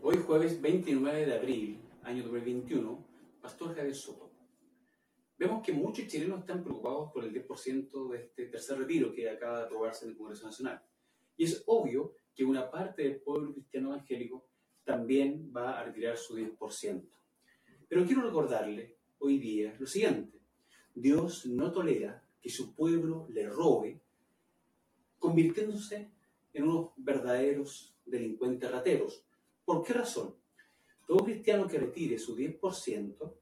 Hoy jueves 29 de abril, año 2021, Pastor Javier Soto. Vemos que muchos chilenos están preocupados por el 10% de este tercer retiro que acaba de aprobarse en el Congreso Nacional. Y es obvio que una parte del pueblo cristiano evangélico también va a retirar su 10%. Pero quiero recordarle hoy día lo siguiente. Dios no tolera que su pueblo le robe, convirtiéndose en unos verdaderos delincuentes rateros. ¿Por qué razón? Todo cristiano que retire su 10%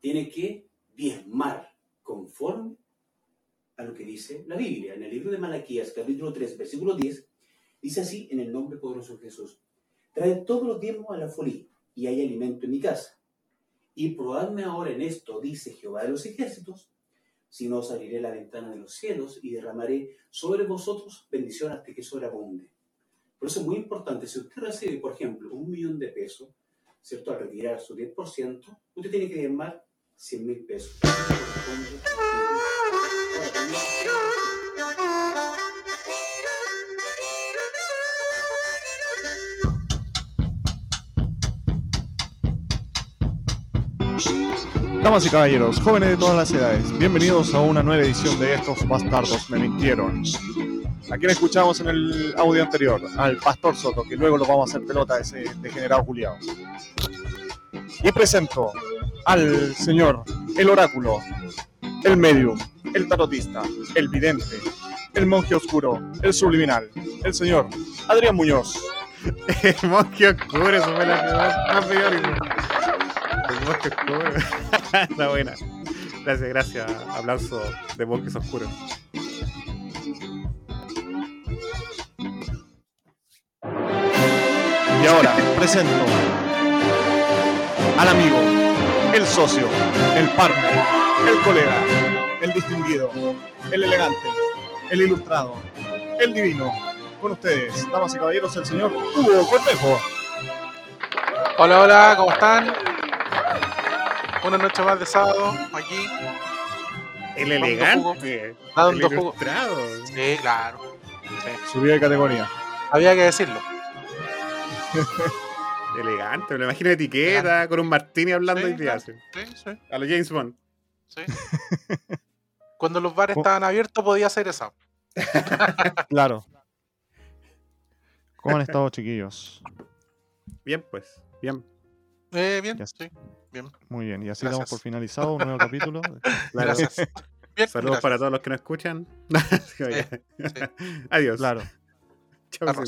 tiene que diezmar conforme a lo que dice la Biblia. En el libro de Malaquías, capítulo 3, versículo 10, dice así en el nombre poderoso de Jesús. Trae todos los diezmos a la folía y hay alimento en mi casa. Y probadme ahora en esto, dice Jehová de los ejércitos, si no os abriré la ventana de los cielos y derramaré sobre vosotros bendición hasta que sobreabunde. Por eso es muy importante, si usted recibe, por ejemplo, un millón de pesos, ¿cierto? Al retirar su 10%, usted tiene que diezmar 100 mil pesos. Damas y caballeros, jóvenes de todas las edades, bienvenidos a una nueva edición de Estos Bastardos Me Mintieron. A quien escuchamos en el audio anterior, al Pastor Soto, que luego lo vamos a hacer pelota ese degenerado Juliado. Y presento al señor, el oráculo, el medium, el tarotista, el vidente, el monje oscuro, el subliminal, el señor Adrián Muñoz. El monje oscuro, eso fue la peor. El monje oscuro. Está buena. Gracias, gracias. Aplauso de monjes oscuros. Ahora presento al amigo, el socio, el partner, el colega, el distinguido, el elegante, el ilustrado, el divino. Con ustedes, damas y caballeros, el señor Hugo Cortejo. Hola, hola, ¿cómo están? Una noche más de sábado aquí. El Dando elegante. Dando el jugo. ilustrado. Sí, claro. Sí, Subida de categoría. Había que decirlo. Elegante. Me lo imagino etiqueta, con un martini hablando Sí, día. claro. así. Sí, sí, A los James Bond. sí. Cuando los bares estaban abiertos podía hacer esa. Claro. ¿Cómo han estado, chiquillos? Bien, pues. Bien. Eh, bien, Ya sí, bien. Muy bien, y así Gracias. damos por finalizado un nuevo capítulo. Claro. Gracias. Bien, Saludos gracias. para todos los que nos escuchan. Sí, oye. sí. Adiós. Claro. Chau.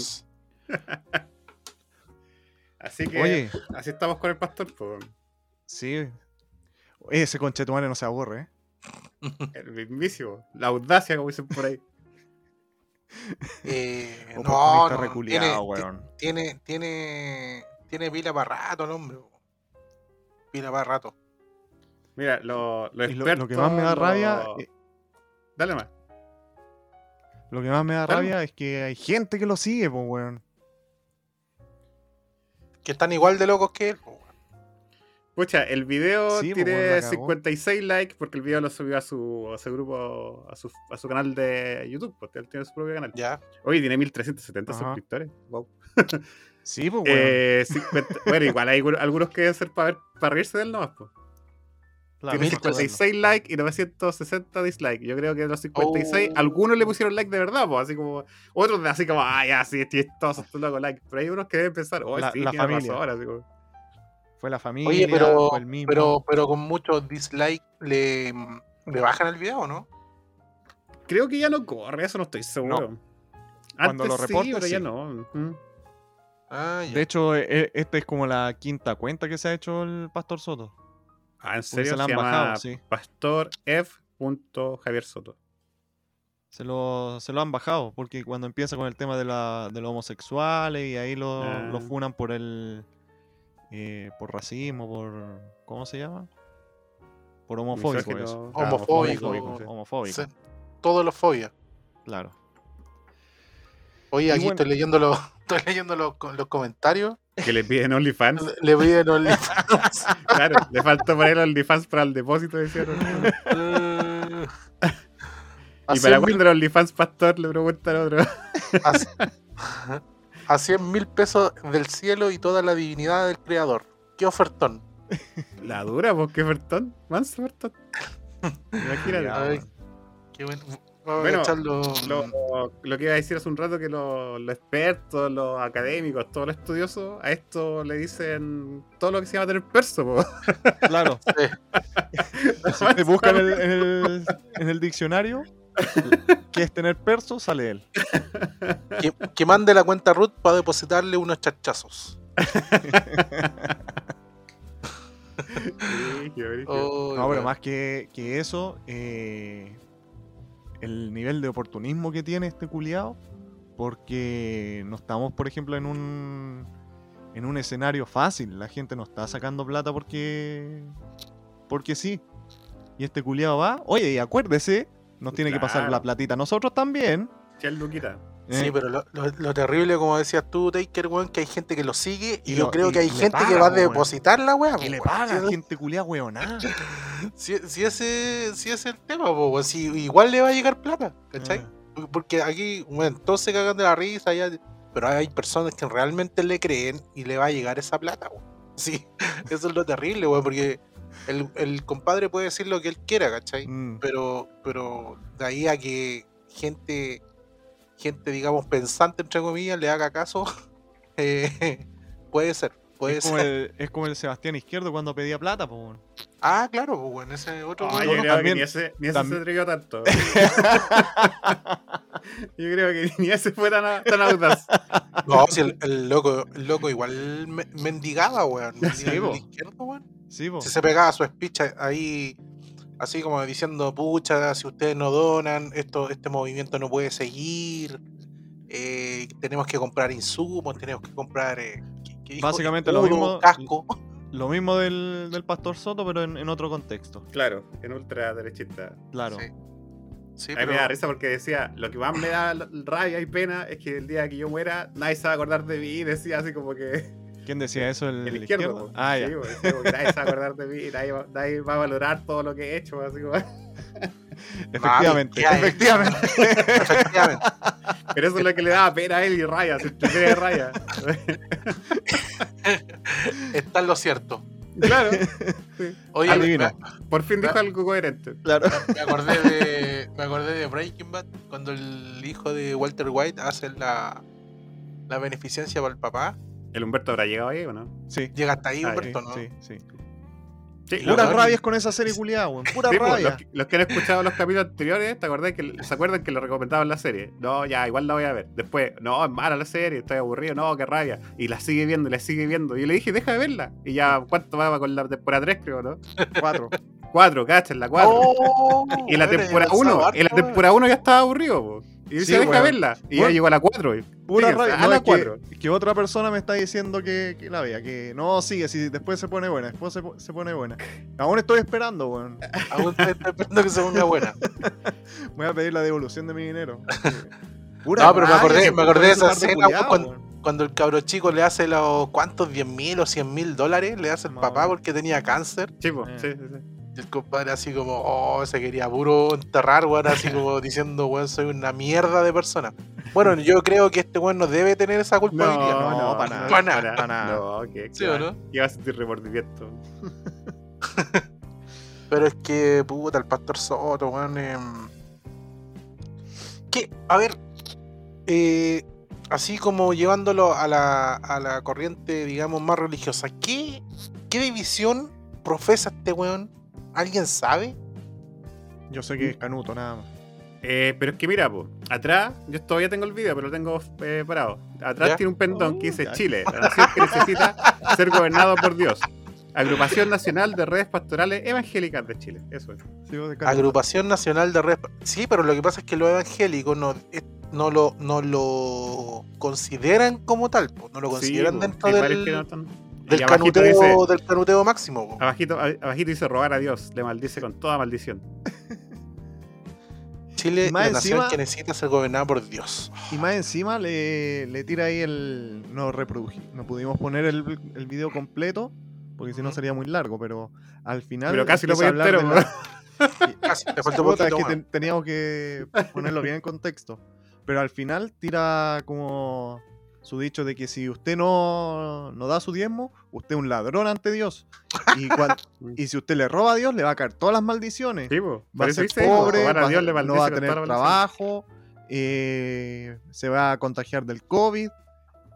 Así que Oye, así estamos con el pastor. pues. sí. Ese conchetumare no se aburre, ¿eh? El mismísimo. La audacia, como dicen por ahí. Eh, no, no, reculeado, tiene, weón. tiene, tiene, tiene pila para rato el hombre. Pila para rato. Mira, lo, lo que más me da lo- rabia, eh, Dale más. lo que más me da Dale. rabia es que hay gente que lo sigue, pues, weón. Que están igual de locos que él. Pucha, el video Sí, pues, tiene weón, la cagó. 56 likes porque el video lo subió a su, a su grupo, a su, a su canal de YouTube. Porque él tiene su propio canal. Ya. Oye, tiene 1370 Ajá. suscriptores. Wow. Sí, pues, weón. Eh, 50 bueno, igual hay algunos que deben ser para ver, para reírse de él nomás. pues. Claro, tiene para saberlo. 56 likes y 960 dislikes. Yo creo que de los 56, Oh. algunos le pusieron like de verdad, pues, así como. Otros así como, ah, ya, sí, chistoso, tú loco, like. Pero hay unos que deben pensar, oh, La- sí, la familia. así como. Fue la familia, Oye, pero, fue el mismo. pero, pero con muchos dislikes le, le bajan el video, ¿no? Creo que ya no corre, eso no estoy seguro. Cuando Antes lo sí, pero ya no. Mm. Ah, ya. De hecho, e- e- esta es como la quinta cuenta que se ha hecho el Pastor Soto. Ah, en serio, se la han bajado, sí. Pastor F. Javier Soto. Se lo, se lo han bajado, porque cuando empieza con el tema de, la, de los homosexuales y ahí lo, Ah. lo funan por el. eh, por racismo, por. ¿Cómo se llama? Por homofóbico, eso. ah, Homofóbico. homofóbico. Homofóbico, Sí. Todos los fobias. claro. Oye, Y aquí bueno- estoy leyendo los, estoy leyendo los, los comentarios. Que le piden OnlyFans. Le piden OnlyFans. claro, le falta poner OnlyFans para el depósito, decían. Eh, ¿Y para cuándo el OnlyFans Pastor? Le preguntan a otro. a 100 mil pesos del cielo y toda la divinidad del creador. ¿Qué ofertón? La dura, pues, qué ofertón. Manso ofertón. Imagínate. Ay, qué bueno. Bueno. Lo, lo que iba a decir hace un rato que los, los expertos, los académicos, todos los estudiosos, a esto le dicen todo lo que se llama tener perso. po. Claro. Sí. Si te buscan en el, en el- en el diccionario qué es tener perso, sale él. que, que mande la cuenta Ruth para depositarle unos chachazos. Sí. Oh, No, pero más que, que eso, eh, el nivel de oportunismo que tiene este culiado, porque no estamos, por ejemplo, en un en un escenario fácil. La gente no está sacando plata porque porque sí. Y este culiado va, oye, y acuérdese, nos tiene que pasar la platita a nosotros también. Sí, Eh, pero lo, lo- lo terrible, como decías tú, Taker, weón, que hay gente que lo sigue y, Y yo lo- creo y- que hay gente que va a depositar la weá. que le paga, gente culiada weonada. Si, si ese, si ese es el tema, weón, si igual le va a llegar plata, ¿cachai? Ah. Porque aquí, bueno, todos se cagan de la risa, ya, pero hay personas que realmente le creen y le va a llegar esa plata, weón. Sí, eso es lo terrible, weón, porque el, el compadre puede decir lo que él quiera, ¿cachai? Mm. Pero, pero de ahí a que gente, gente, digamos, pensante, entre comillas, le haga caso, eh, puede ser, puede es, como ser. el, es como el Sebastián Izquierdo cuando pedía plata. Ah, claro, pues bueno, ese otro. Ah, yo creo también- que ni ese, ni ese se atrevió tanto. yo creo que ni ese fue tan, tan audaz. No, si el, el loco, el loco igual me- mendigaba, weón. mendigaba Sí, el izquierdo, weón. Sí, po. Si se pegaba su speech ahí, así como diciendo, pucha, si ustedes no donan, esto, este movimiento no puede seguir. eh, tenemos que comprar insumos, tenemos que comprar. eh, ¿qué- qué dijo? Básicamente lo mismo- Casco. Lo mismo del, del Pastor Soto, pero en, en otro contexto. Claro, en ultra derechista. Claro. Sí. Sí, A mí pero- me da risa porque decía, lo que más me da rabia y pena es que el día que yo muera, nadie se va a acordar de mí. Decía así como que ¿Quién decía eso? ¿El, el izquierdo? izquierdo. Ah, Sí, ya. po, decía como que nadie se va a acordar de mí, nadie va, nadie va a valorar todo lo que he hecho. Así como... Efectivamente, ¿qué hay? efectivamente. Efectivamente. Pero eso es lo que le daba pena a él y raya, se entrega de raya. Está en lo cierto. claro, Oye, Adivino. me- por fin dijo algo coherente. Claro. Me acordé de. Me acordé de Breaking Bad cuando el hijo de Walter White hace la, la beneficencia para el papá. ¿El Humberto habrá llegado ahí o no? Sí. Llega hasta ahí, Ah, Humberto, ¿no? Sí, sí. Sí, Lo Puras rabias con esa serie culiada, weón. Pura Sí, pues, rabia. los, que- los que han escuchado los capítulos anteriores, ¿te acordás que, ¿se acuerdan que le recomendaban la serie? No, ya, igual la voy a ver. Después, no, es mala la serie, estoy aburrido, no, qué rabia. Y la sigue viendo, y la sigue viendo. Y yo le dije, deja de verla. Y ya, ¿cuánto va con la temporada 3, creo, no? Cuatro. Cuatro, cachan, la 4. Oh, y la temporada avanzado 1, harto, y la temporada 1 ya estaba aburrido, po. Y Sí, dice, deja verla. Y ya Bueno. llegó a la 4. Pura Fíjense, rabia. a No, la es que, 4. que otra persona me está diciendo que, que la vea, que no, sigue, si después se pone buena, después se, po- se pone buena. Aún estoy esperando, weón. Aún estoy esperando que se ponga buena. Voy a pedir la devolución de mi dinero. Pura No, pero me acordé- me acordé de esa escena, cuando- el cabro chico le hace los. ¿Cuántos? ¿10 mil o 100 mil dólares? Le hace el papá porque tenía cáncer. Po, Eh. sí, sí, sí. Y el compadre así como, oh, se quería puro enterrar, weón, así como diciendo, weón, soy una mierda de persona. Bueno, yo creo que este weón no debe tener esa culpabilidad. no, no, para nada, para nada, para nada. No, que, ¿Sí o no? Iba a sentir remordimiento. Pero es que, puta, el pastor Soto, weón. em, que, a ver, eh, así como llevándolo a la, a la corriente, digamos, más religiosa, ¿qué, qué división profesa este weón? ¿Alguien sabe? Yo sé que es canuto, nada más. Eh, pero es que mira, po, atrás, yo todavía tengo el video, pero lo tengo eh, parado. Atrás ¿Ya? tiene un pendón que dice ya. Chile, la nación que necesita ser gobernado por Dios. Agrupación Nacional de Redes Pastorales Evangélicas de Chile. Eso es. Sí. Agrupación Nacional de Redes. Sí, pero lo que pasa es que los evangélicos no, no, lo, no lo consideran como tal, po, no lo consideran dentro del, que no están- del, canuteo, dice, del canuteo máximo. po. abajito, abajito dice robar a Dios, le maldice con toda maldición. Chile es más la nación encima- que necesita ser gobernada por Dios. Y más encima le, le tira ahí el. No reprodují. No pudimos poner el, el video completo. Porque si no sería muy largo. Pero al final. Pero casi lo empieza a voy hablar entero, de la- Casi, te faltó Puta, es que ten- teníamos que ponerlo bien en contexto. Pero al final tira como su dicho de que si usted no, no da su diezmo, usted es un ladrón ante Dios. Y, cuan- y si usted le roba a Dios, le va a caer todas las maldiciones. Sí, va a ser pobre, a Dios no va a tener trabajo, eh, se va a contagiar del COVID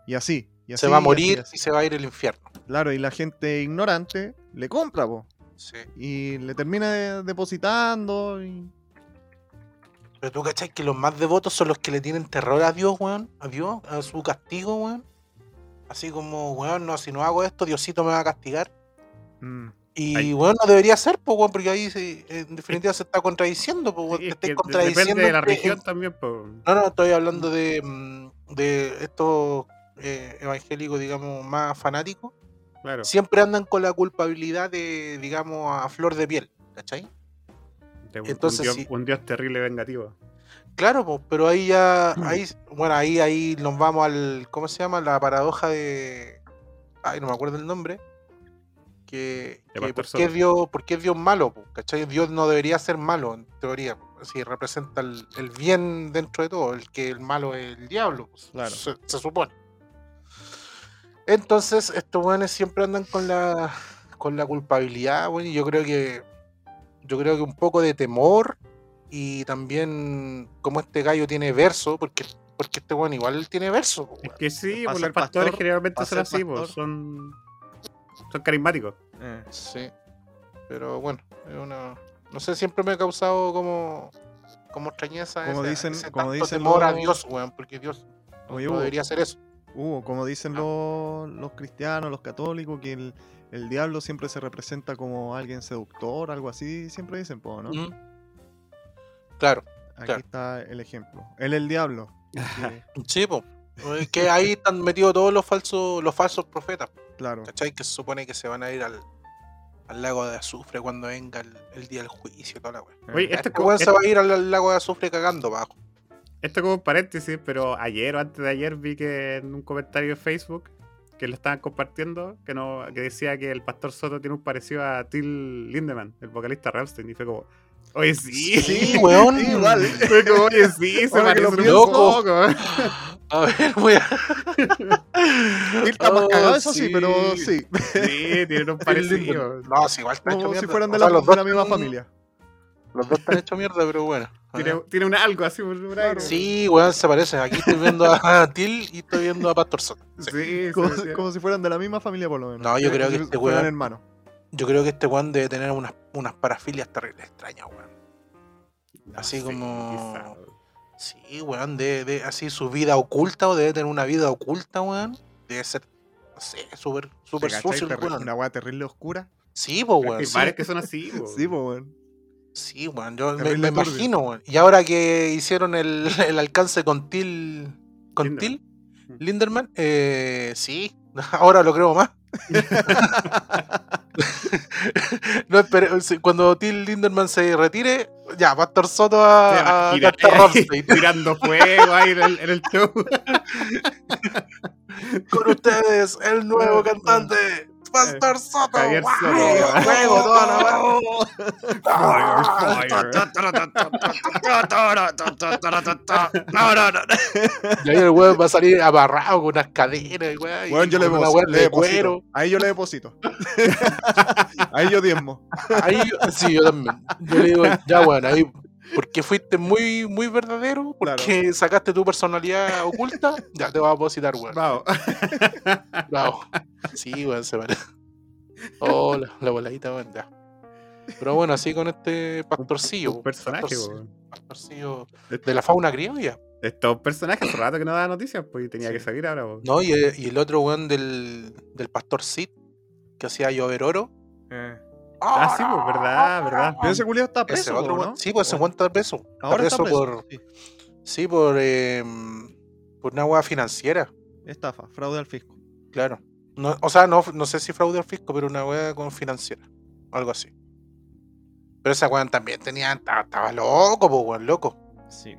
y así. y Se va a y así, morir y así. y se va a ir al infierno. Claro, y la gente ignorante le compra, po, Sí. y le termina de- depositando. Y... Pero tú cachai que los más devotos son los que le tienen terror a Dios, weón. A Dios, a su castigo, weón. Así como, weón, no, si no hago esto, Diosito me va a castigar. Mm. Y, Ay. weón, no debería ser, pues, weón, porque ahí se- en definitiva se está contradiciendo, pues, weón. Sí, te es estáis que contradiciendo. depende de la región también, po. No, no, estoy hablando de, mm, de estos eh, evangélicos, digamos, más fanáticos. Claro. Siempre andan con la culpabilidad de, digamos, a flor de piel, ¿cachai? Un- entonces un, dios, sí. un dios terrible vengativo. Claro, pues, pero ahí ya, ahí, bueno, ahí, ahí nos vamos al, ¿cómo se llama? La paradoja de, ay, no me acuerdo el nombre, que, que ¿por, qué. Dios, ¿por qué es Dios malo? po? ¿Cachai? Dios no debería ser malo, en teoría, si representa el, el bien dentro de todo, el que el malo es el diablo, pues, Claro. se, se supone. Entonces, estos buenos siempre andan con la, con la culpabilidad, bueno, y yo creo que, yo creo que un poco de temor y también como este gallo tiene verso, porque, porque este bueno igual tiene verso. Es que sí, pues los pastores pastor- generalmente son así, pues, son, son carismáticos. Eh, Sí. Pero bueno, es una, no sé, siempre me ha causado como, como extrañeza Como ese, dicen- ese como tanto dicen temor a Dios, weón, porque Dios Oye, no Hugo, debería hacer eso. Hugo, como dicen los, los cristianos, los católicos, que el, el diablo siempre se representa como alguien seductor, algo así, siempre dicen, po, ¿no? Claro, Aquí claro. está el ejemplo. Él es el diablo. porque, sí, pues. Que ahí están metidos todos los falsos, los falsos profetas. claro. ¿Cachai? Que se supone que se van a ir al, al lago de azufre cuando venga el, el día del juicio y toda la. Oye, eh, Este Este weón se este- va a ir al, al lago de azufre cagando abajo. Esto como un paréntesis, pero ayer o antes de ayer vi que en un comentario de Facebook que lo estaban compartiendo, que no, que decía que el pastor Soto tiene un parecido a Till Lindemann, el vocalista de Rammstein, y fue como, oye sí, Sí, weón. Sí, igual. fue como, oye sí, se Ahora parece un pienso. poco. A ver, voy a. Él está más Oh, cagado, eso sí, sí. pero sí. Sí, tienen un parecido. No, si igual está hecho Como mierda. si fueran O de sea, la, los de dos la misma familia. Los dos están hechos mierda, pero bueno. Tiene, tiene un algo así por ahí. Sí, weón, se parecen. Aquí estoy viendo a Til y estoy viendo a Pastor Soto. Sí. Sí, Como, sí, como si fueran de la misma familia, por lo menos. No, yo creo que este weón- hermanos. Yo creo que este weón debe tener unas, unas parafilias terribles extrañas, weón. No así como- quizá. Sí, weón, debe, debe- así su vida oculta o debe tener una vida oculta, weón. Debe ser, no sé, súper, súper sucio weón. Una weá terrible oscura. Sí, pues, weón. Hay Sí, que son así, po. Sí, pues, weón. Sí, weón. Yo me, imagino, weón. Y ahora que hicieron el, el alcance con Til. Con. Til, Linderman, eh, sí, ahora lo creo más. no, espere, sí, cuando Till Linderman se retire, ya, Pastor Soto a, a Rammstein. tirando fuego ahí en el, en el show. Con ustedes, el nuevo cantante, Pastor Soto. Javier. Fuego, toda la No, no, no. Y ahí el weón va a salir abarrado con unas cadenas, weón. Weón, yo le deposito. le de deposito. Ahí yo le deposito. Ahí yo diezmo. Ahí, sí, yo también. Yo le digo, ya, weón, ahí. Porque fuiste muy, muy verdadero, porque sacaste tu personalidad oculta, ya te vas a depositar, weón. Vamos. Bravo. Sí, weón, se parece. Oh, la, la voladita, weón, ya. Pero bueno, así con este pastorcillo. Un personaje, pastorci- weón. pastorcillo de la fauna criolla. Esto es un personaje hace rato que no daba noticias, pues tenía Sí. que salir ahora, weón. No, y, eh, y el otro weón del, del pastor Sid, que hacía llover oro. Eh. Ah, sí, pues, verdad, verdad. Pero ese culiao está Ese preso, otro ¿no? Sí, pues se O- encuentra preso. Está Ahora está preso. por. sí. Sí, por. eh, por una hueá financiera, Estafa, fraude al fisco. claro. No, o sea, no, no sé si fraude al fisco, pero una hueá con financiera. Algo así. Pero esa weón también tenía. Estaba, estaba loco, pues, weón, loco. Sí.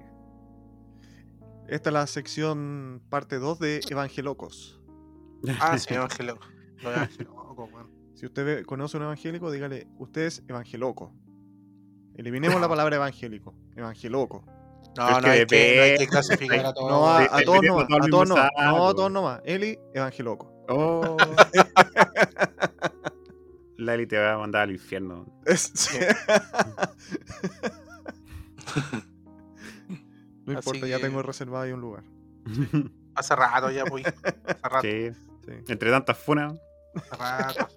Esta es la sección parte 2 de Evangelocos. Ah, sí, evangélico. Lo evangélico, weón. Si usted ve- conoce un evangélico, dígale, usted es evangeloco. Eliminemos la palabra evangélico. Evangeloco. No, Es no que hay, que, no hay que clasificar a todos. No, a, todos el a todos no, a todos nomás. Eli, evangeloco. Oh. La Eli te va a mandar al infierno. Sí. no importa, ya tengo reservado ahí un lugar. Hace rato ya, pues. Hace rato, sí. Sí. Entre tantas funas. Rato.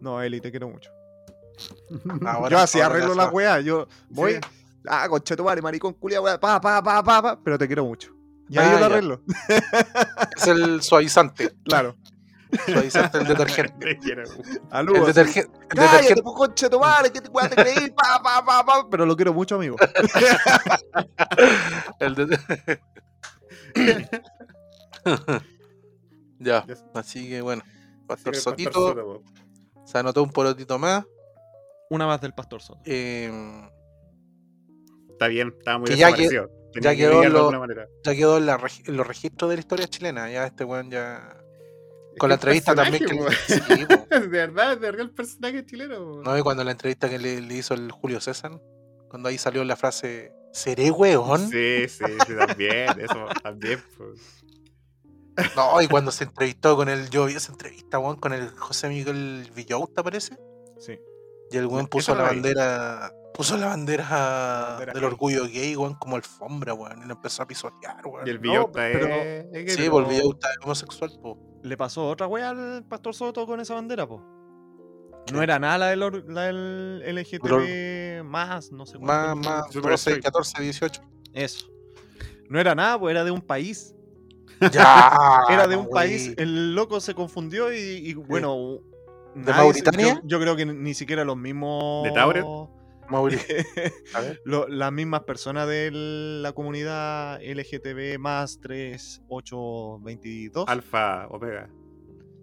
No, Eli, te quiero mucho. Ahora- yo así ahora arreglo ya la weá, yo voy, Sí. ah, conchetumare, maricón, culia, weá, pa, pa, pa, pa, pa, pero te quiero mucho. Y ahí Ah, yo lo ya. arreglo, Es el suavizante. claro. Suavizante el detergente. Te quiero mucho. El detergente. Cállate, detergente. pues, conchetumare, que te weá te creí, pa, pa, pa, pa, pero lo quiero mucho, amigo. El de- ya, Ya. así que bueno. Pastor el Sotito Pastor Soto, bo. se anotó un porotito más. Una más del Pastor Soto. eh, Está bien, estaba muy ya desaparecido. Ya que quedó lo- ya quedó en, los registros de la historia chilena. Ya este weón ya. Con la entrevista también que le- sí. De verdad, de verdad el personaje chileno. ¿No? Y cuando la entrevista que le, le hizo el Julio César, cuando ahí salió la frase, ¿seré weón? Sí, sí, sí, también, eso también. Pues. No, y cuando se entrevistó con el, yo vi esa entrevista, weón, con el José Miguel Villauta, parece. Sí. Y el weón puso no la bandera, puso la bandera, bandera del gay. orgullo gay, weón, como alfombra, weón, y lo empezó a pisotear, weón. Y el No, Villota pero- es. Sí, no- pues el Villauta es homosexual, po. Le pasó otra wea al Pastor Soto con esa bandera, po. No era nada la del, la del LGTB más, no sé Más, cuánto. más, Super 12, straight. 14, 18. Eso. No era nada, pues era de un país. Ya. Era de un país. El loco se confundió y, y, bueno. ¿De se- Mauritania? Yo, yo creo que ni siquiera los mismos. ¿De Tauret? A ver. lo- las mismas personas de la comunidad LGTB más 3822 Alfa, Omega.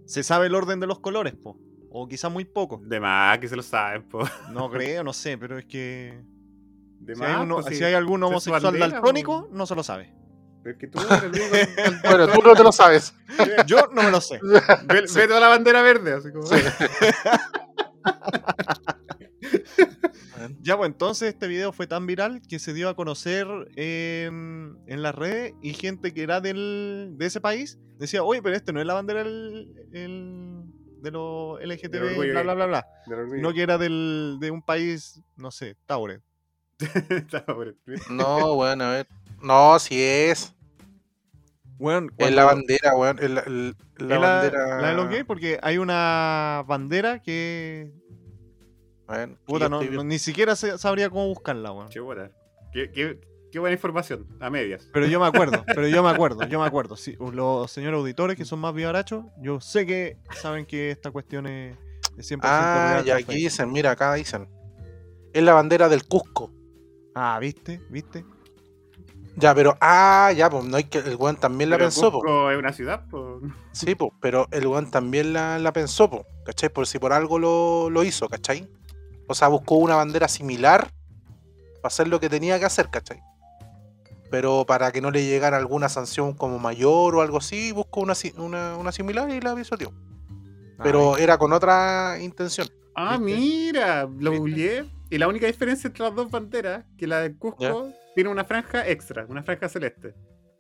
se sabe el orden de los colores, po. O quizá muy poco. De más que se lo saben, po. No creo, no sé, pero es que. De Si más. hay, uno- pues, si hay algún homosexual bandera, daltónico, no se lo sabe. Es que tú eres el único. Bueno, tú no te lo sabes. Yo no me lo sé. Ve, ve toda la bandera verde, así como. Ya, pues entonces este video fue tan viral que se dio a conocer en, en las redes y gente que era del, de ese país decía, oye, pero este no es la bandera del, el- de los LGTB, orgullo bla, bla, bla, bla. No que era del, de un país, no sé, Tauret. No, weón, a ver. No, si es. Bueno, Es la bandera, weón. la, el- la es la, bandera. la de los gays porque hay una bandera que Weón, puta, no, no- ni siquiera sabría cómo buscarla, weón. Chuta. Qué, qué, qué buena información, a medias. Pero yo me acuerdo, pero yo me acuerdo, yo me acuerdo. Sí, los señores auditores que son más vivarachos, yo sé que saben que esta cuestión es, es 100% Ah, no aquí dicen, mira, acá dicen. Es la bandera del Cusco. Ah, ¿viste? ¿Viste? Ya, pero, ah, ya, pues no hay que. El weón también la Pero pensó, po. Cusco es una ciudad, pues. Sí, pues, pero el weón también la, la pensó, po, ¿cachai? Por si por algo lo, lo hizo, ¿cachai? O sea, buscó una bandera similar para hacer lo que tenía que hacer, ¿cachai? Pero para que no le llegara alguna sanción como mayor o algo así, buscó una, una, una similar y la pisoteó. Ah, Pero era con otra intención. Ah, ¿Viste? mira, lo ¿Viste? googleé. Y la única diferencia entre las dos banderas, que la de Cusco tiene una franja extra, una franja celeste.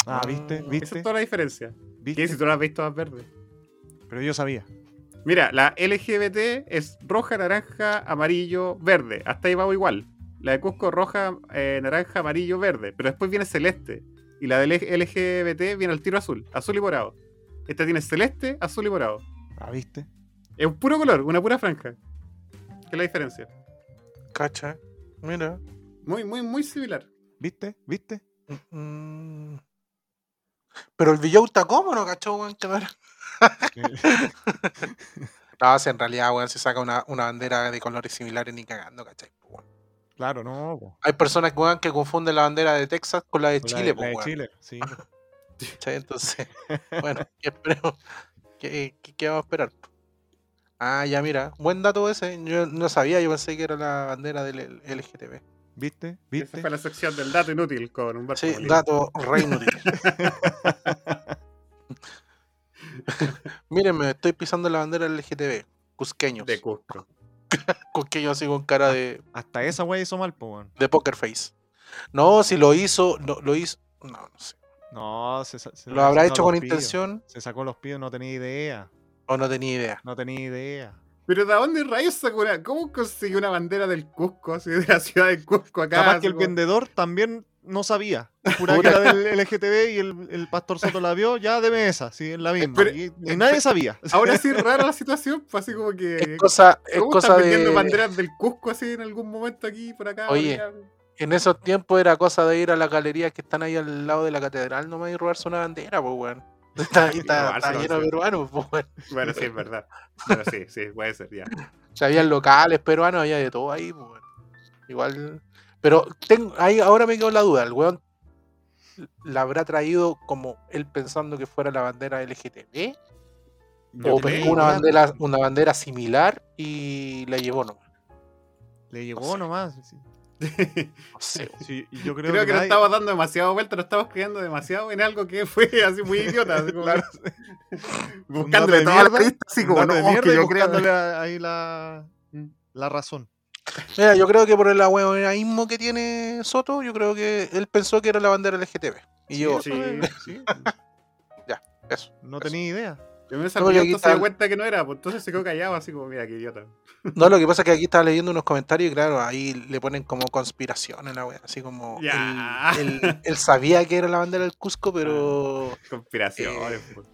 Ah, ¿viste? Esa ¿Viste? es toda la diferencia. ¿Viste? ¿Qué si tú las has visto todas verdes? Pero yo sabía. Mira, la LGBT es roja, naranja, amarillo, verde. Hasta ahí vamos igual. La de Cusco roja, eh, naranja, amarillo, verde. Pero después viene celeste. Y la del LGBT viene al tiro azul. Azul y morado. Esta tiene celeste, azul y morado. Ah, ¿viste? Es un puro color, una pura franja. ¿Qué es la diferencia? ¿Cachai? Mira. Muy, muy, muy similar. ¿Viste? ¿Viste? Mm. Pero el Villauta, ¿cómo no cachó, weón? No si en realidad, weón, se saca una, una bandera de colores similares ni cagando, ¿cachai? weón. claro, no. Hay personas weón, que confunden la bandera de Texas con la de La de- Chile, la de Chile, sí. ¿cachai? Entonces, bueno, ¿qué? ¿Qué, qué, qué vamos a esperar? Ah, ya mira, buen dato ese. Yo no sabía, yo pensé que era la bandera del LGTB. ¿Viste? Esa ¿Viste? fue la sección del dato inútil con Humberto Sí, Molina. dato re inútil. Mírenme, estoy pisando la bandera LGTB. Cusqueños. de Cusco. Cusqueños así con cara de, Hasta esa wey hizo mal, po, de poker face. No, si lo hizo, no, lo hizo. No, no sé. No, se, se ¿Lo habrá sacó hecho los con intención Se sacó los pies, no tenía idea. o no tenía idea? No tenía idea. Pero ¿de dónde rayos sacó una? ¿Cómo consiguió una bandera del Cusco, así de la ciudad de Cusco acá? Capaz que el como- vendedor también no sabía. Juraba que era del LGTB y el, el pastor Soto la vio, ya deme esa, sí, es la misma. Pero- y, y nadie sabía. Ahora sí rara la situación, pues así como que. Es cosa, es ¿Cómo cosa están vendiendo de. banderas del Cusco así en algún momento aquí, por acá? Oye, allá? En esos tiempos era cosa de ir a las galerías que están ahí al lado de la catedral nomás y robarse una bandera, pues weón. Está, lleno de peruanos, pues. Bueno, sí, es verdad. Pero sí, sí, puede ser, ya. O sea, habían locales peruanos, había de todo ahí, pues. Igual. Pero tengo, ahí ahora me quedó la duda, el weón la habrá traído como él pensando que fuera la bandera LGTB No o pescó una bandera, una bandera similar y la llevó nomás. Le llegó sé. nomás. sí. No sé. Sí, yo creo, Creo, que, nadie- no estamos dando demasiado vuelta, no estamos creyendo demasiado en algo que fue así muy idiota. Así como Claro. Buscándole toda la mierda, lista, así como no, mierda que yo creo. ahí la, la razón. Mira, yo creo que por el ahueonaísmo que tiene Soto, yo creo que él pensó que era la bandera LGTB. Y yo, sí. sí, eso. no tenía idea. Yo me No, salí el- cuenta que no era, pues entonces se quedó callado, así como, mira, qué idiota. No, lo que pasa es que aquí estaba leyendo unos comentarios y claro, ahí le ponen como conspiración en la wea, así como Ya. Él, él- él sabía que era la bandera del Cusco, pero Conspiraciones. Eh, pues.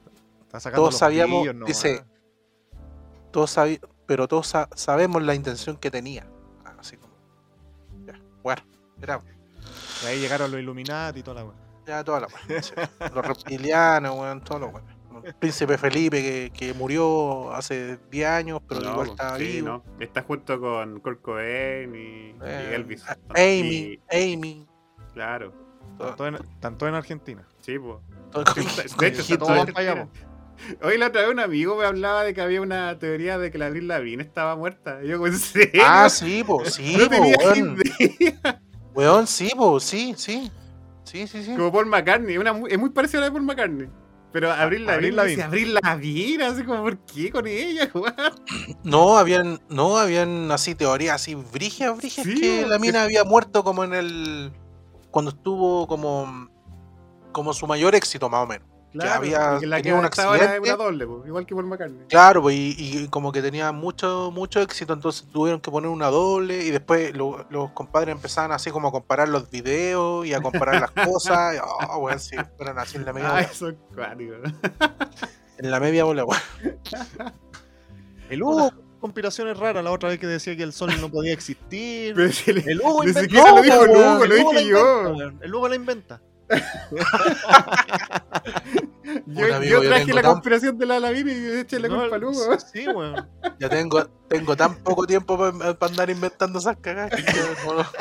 Todos los sabíamos, pillos nomás. dice, todos sabi- pero todos sa- sabemos la intención que tenía. Así como, ya, bueno, era Y ahí llegaron los Illuminati y toda la wea. ya toda la wea. Los reptilianos, weón, todo lo bueno. El príncipe Felipe que, que murió hace 10 años, pero No, igual pues, está sí, vivo. no. Está junto con Kurt Cobain y, y Eh, Elvis. Amy, Y- Amy. claro. todo- Tanto en, tanto en Argentina. Sí, pues. De hecho, está todos todo Hoy la otra vez un amigo me hablaba de que había una teoría de que la Avril Lavigne estaba muerta. Y yo, ¿en serio? Ah, sí, pues, sí, no po, weón. idea. Weón, sí, po, sí, sí. Sí, sí, sí. Como Paul McCartney. Una, es muy parecida a la de Paul McCartney. Pero Avril Lavigne, dice, Avril Lavigne, así como, ¿por qué con ella? weón? No, habían, no, habían así teorías así brigias, brigias Sí, que la que- mina había muerto como en el. cuando estuvo como. como su mayor éxito, más o menos. Claro, había que la que tenido un accidente. una doble, pues, igual que Paul McCartney. Claro, pues, y, y como que tenía mucho, mucho éxito, entonces tuvieron que poner una doble y después lo- los compadres empezaban así como a comparar los videos y a comparar las cosas. Y, oh, weón, sí, fueron así en la media Ah, bola. eso. En la media bola, weón. El Hugo, conspiraciones raras, la otra vez que decía que el sol no podía existir. Pero si le- El Hugo Ni inventa. siquiera lo dijo el Hugo, lo dije yo. El Hugo la inventa. yo, yo yo traje la tan- conspiración de la Lavigne y eché la No, culpa al Hugo. Sí, weón. Ya tengo, tengo tan poco tiempo para andar inventando esas cagadas no, no-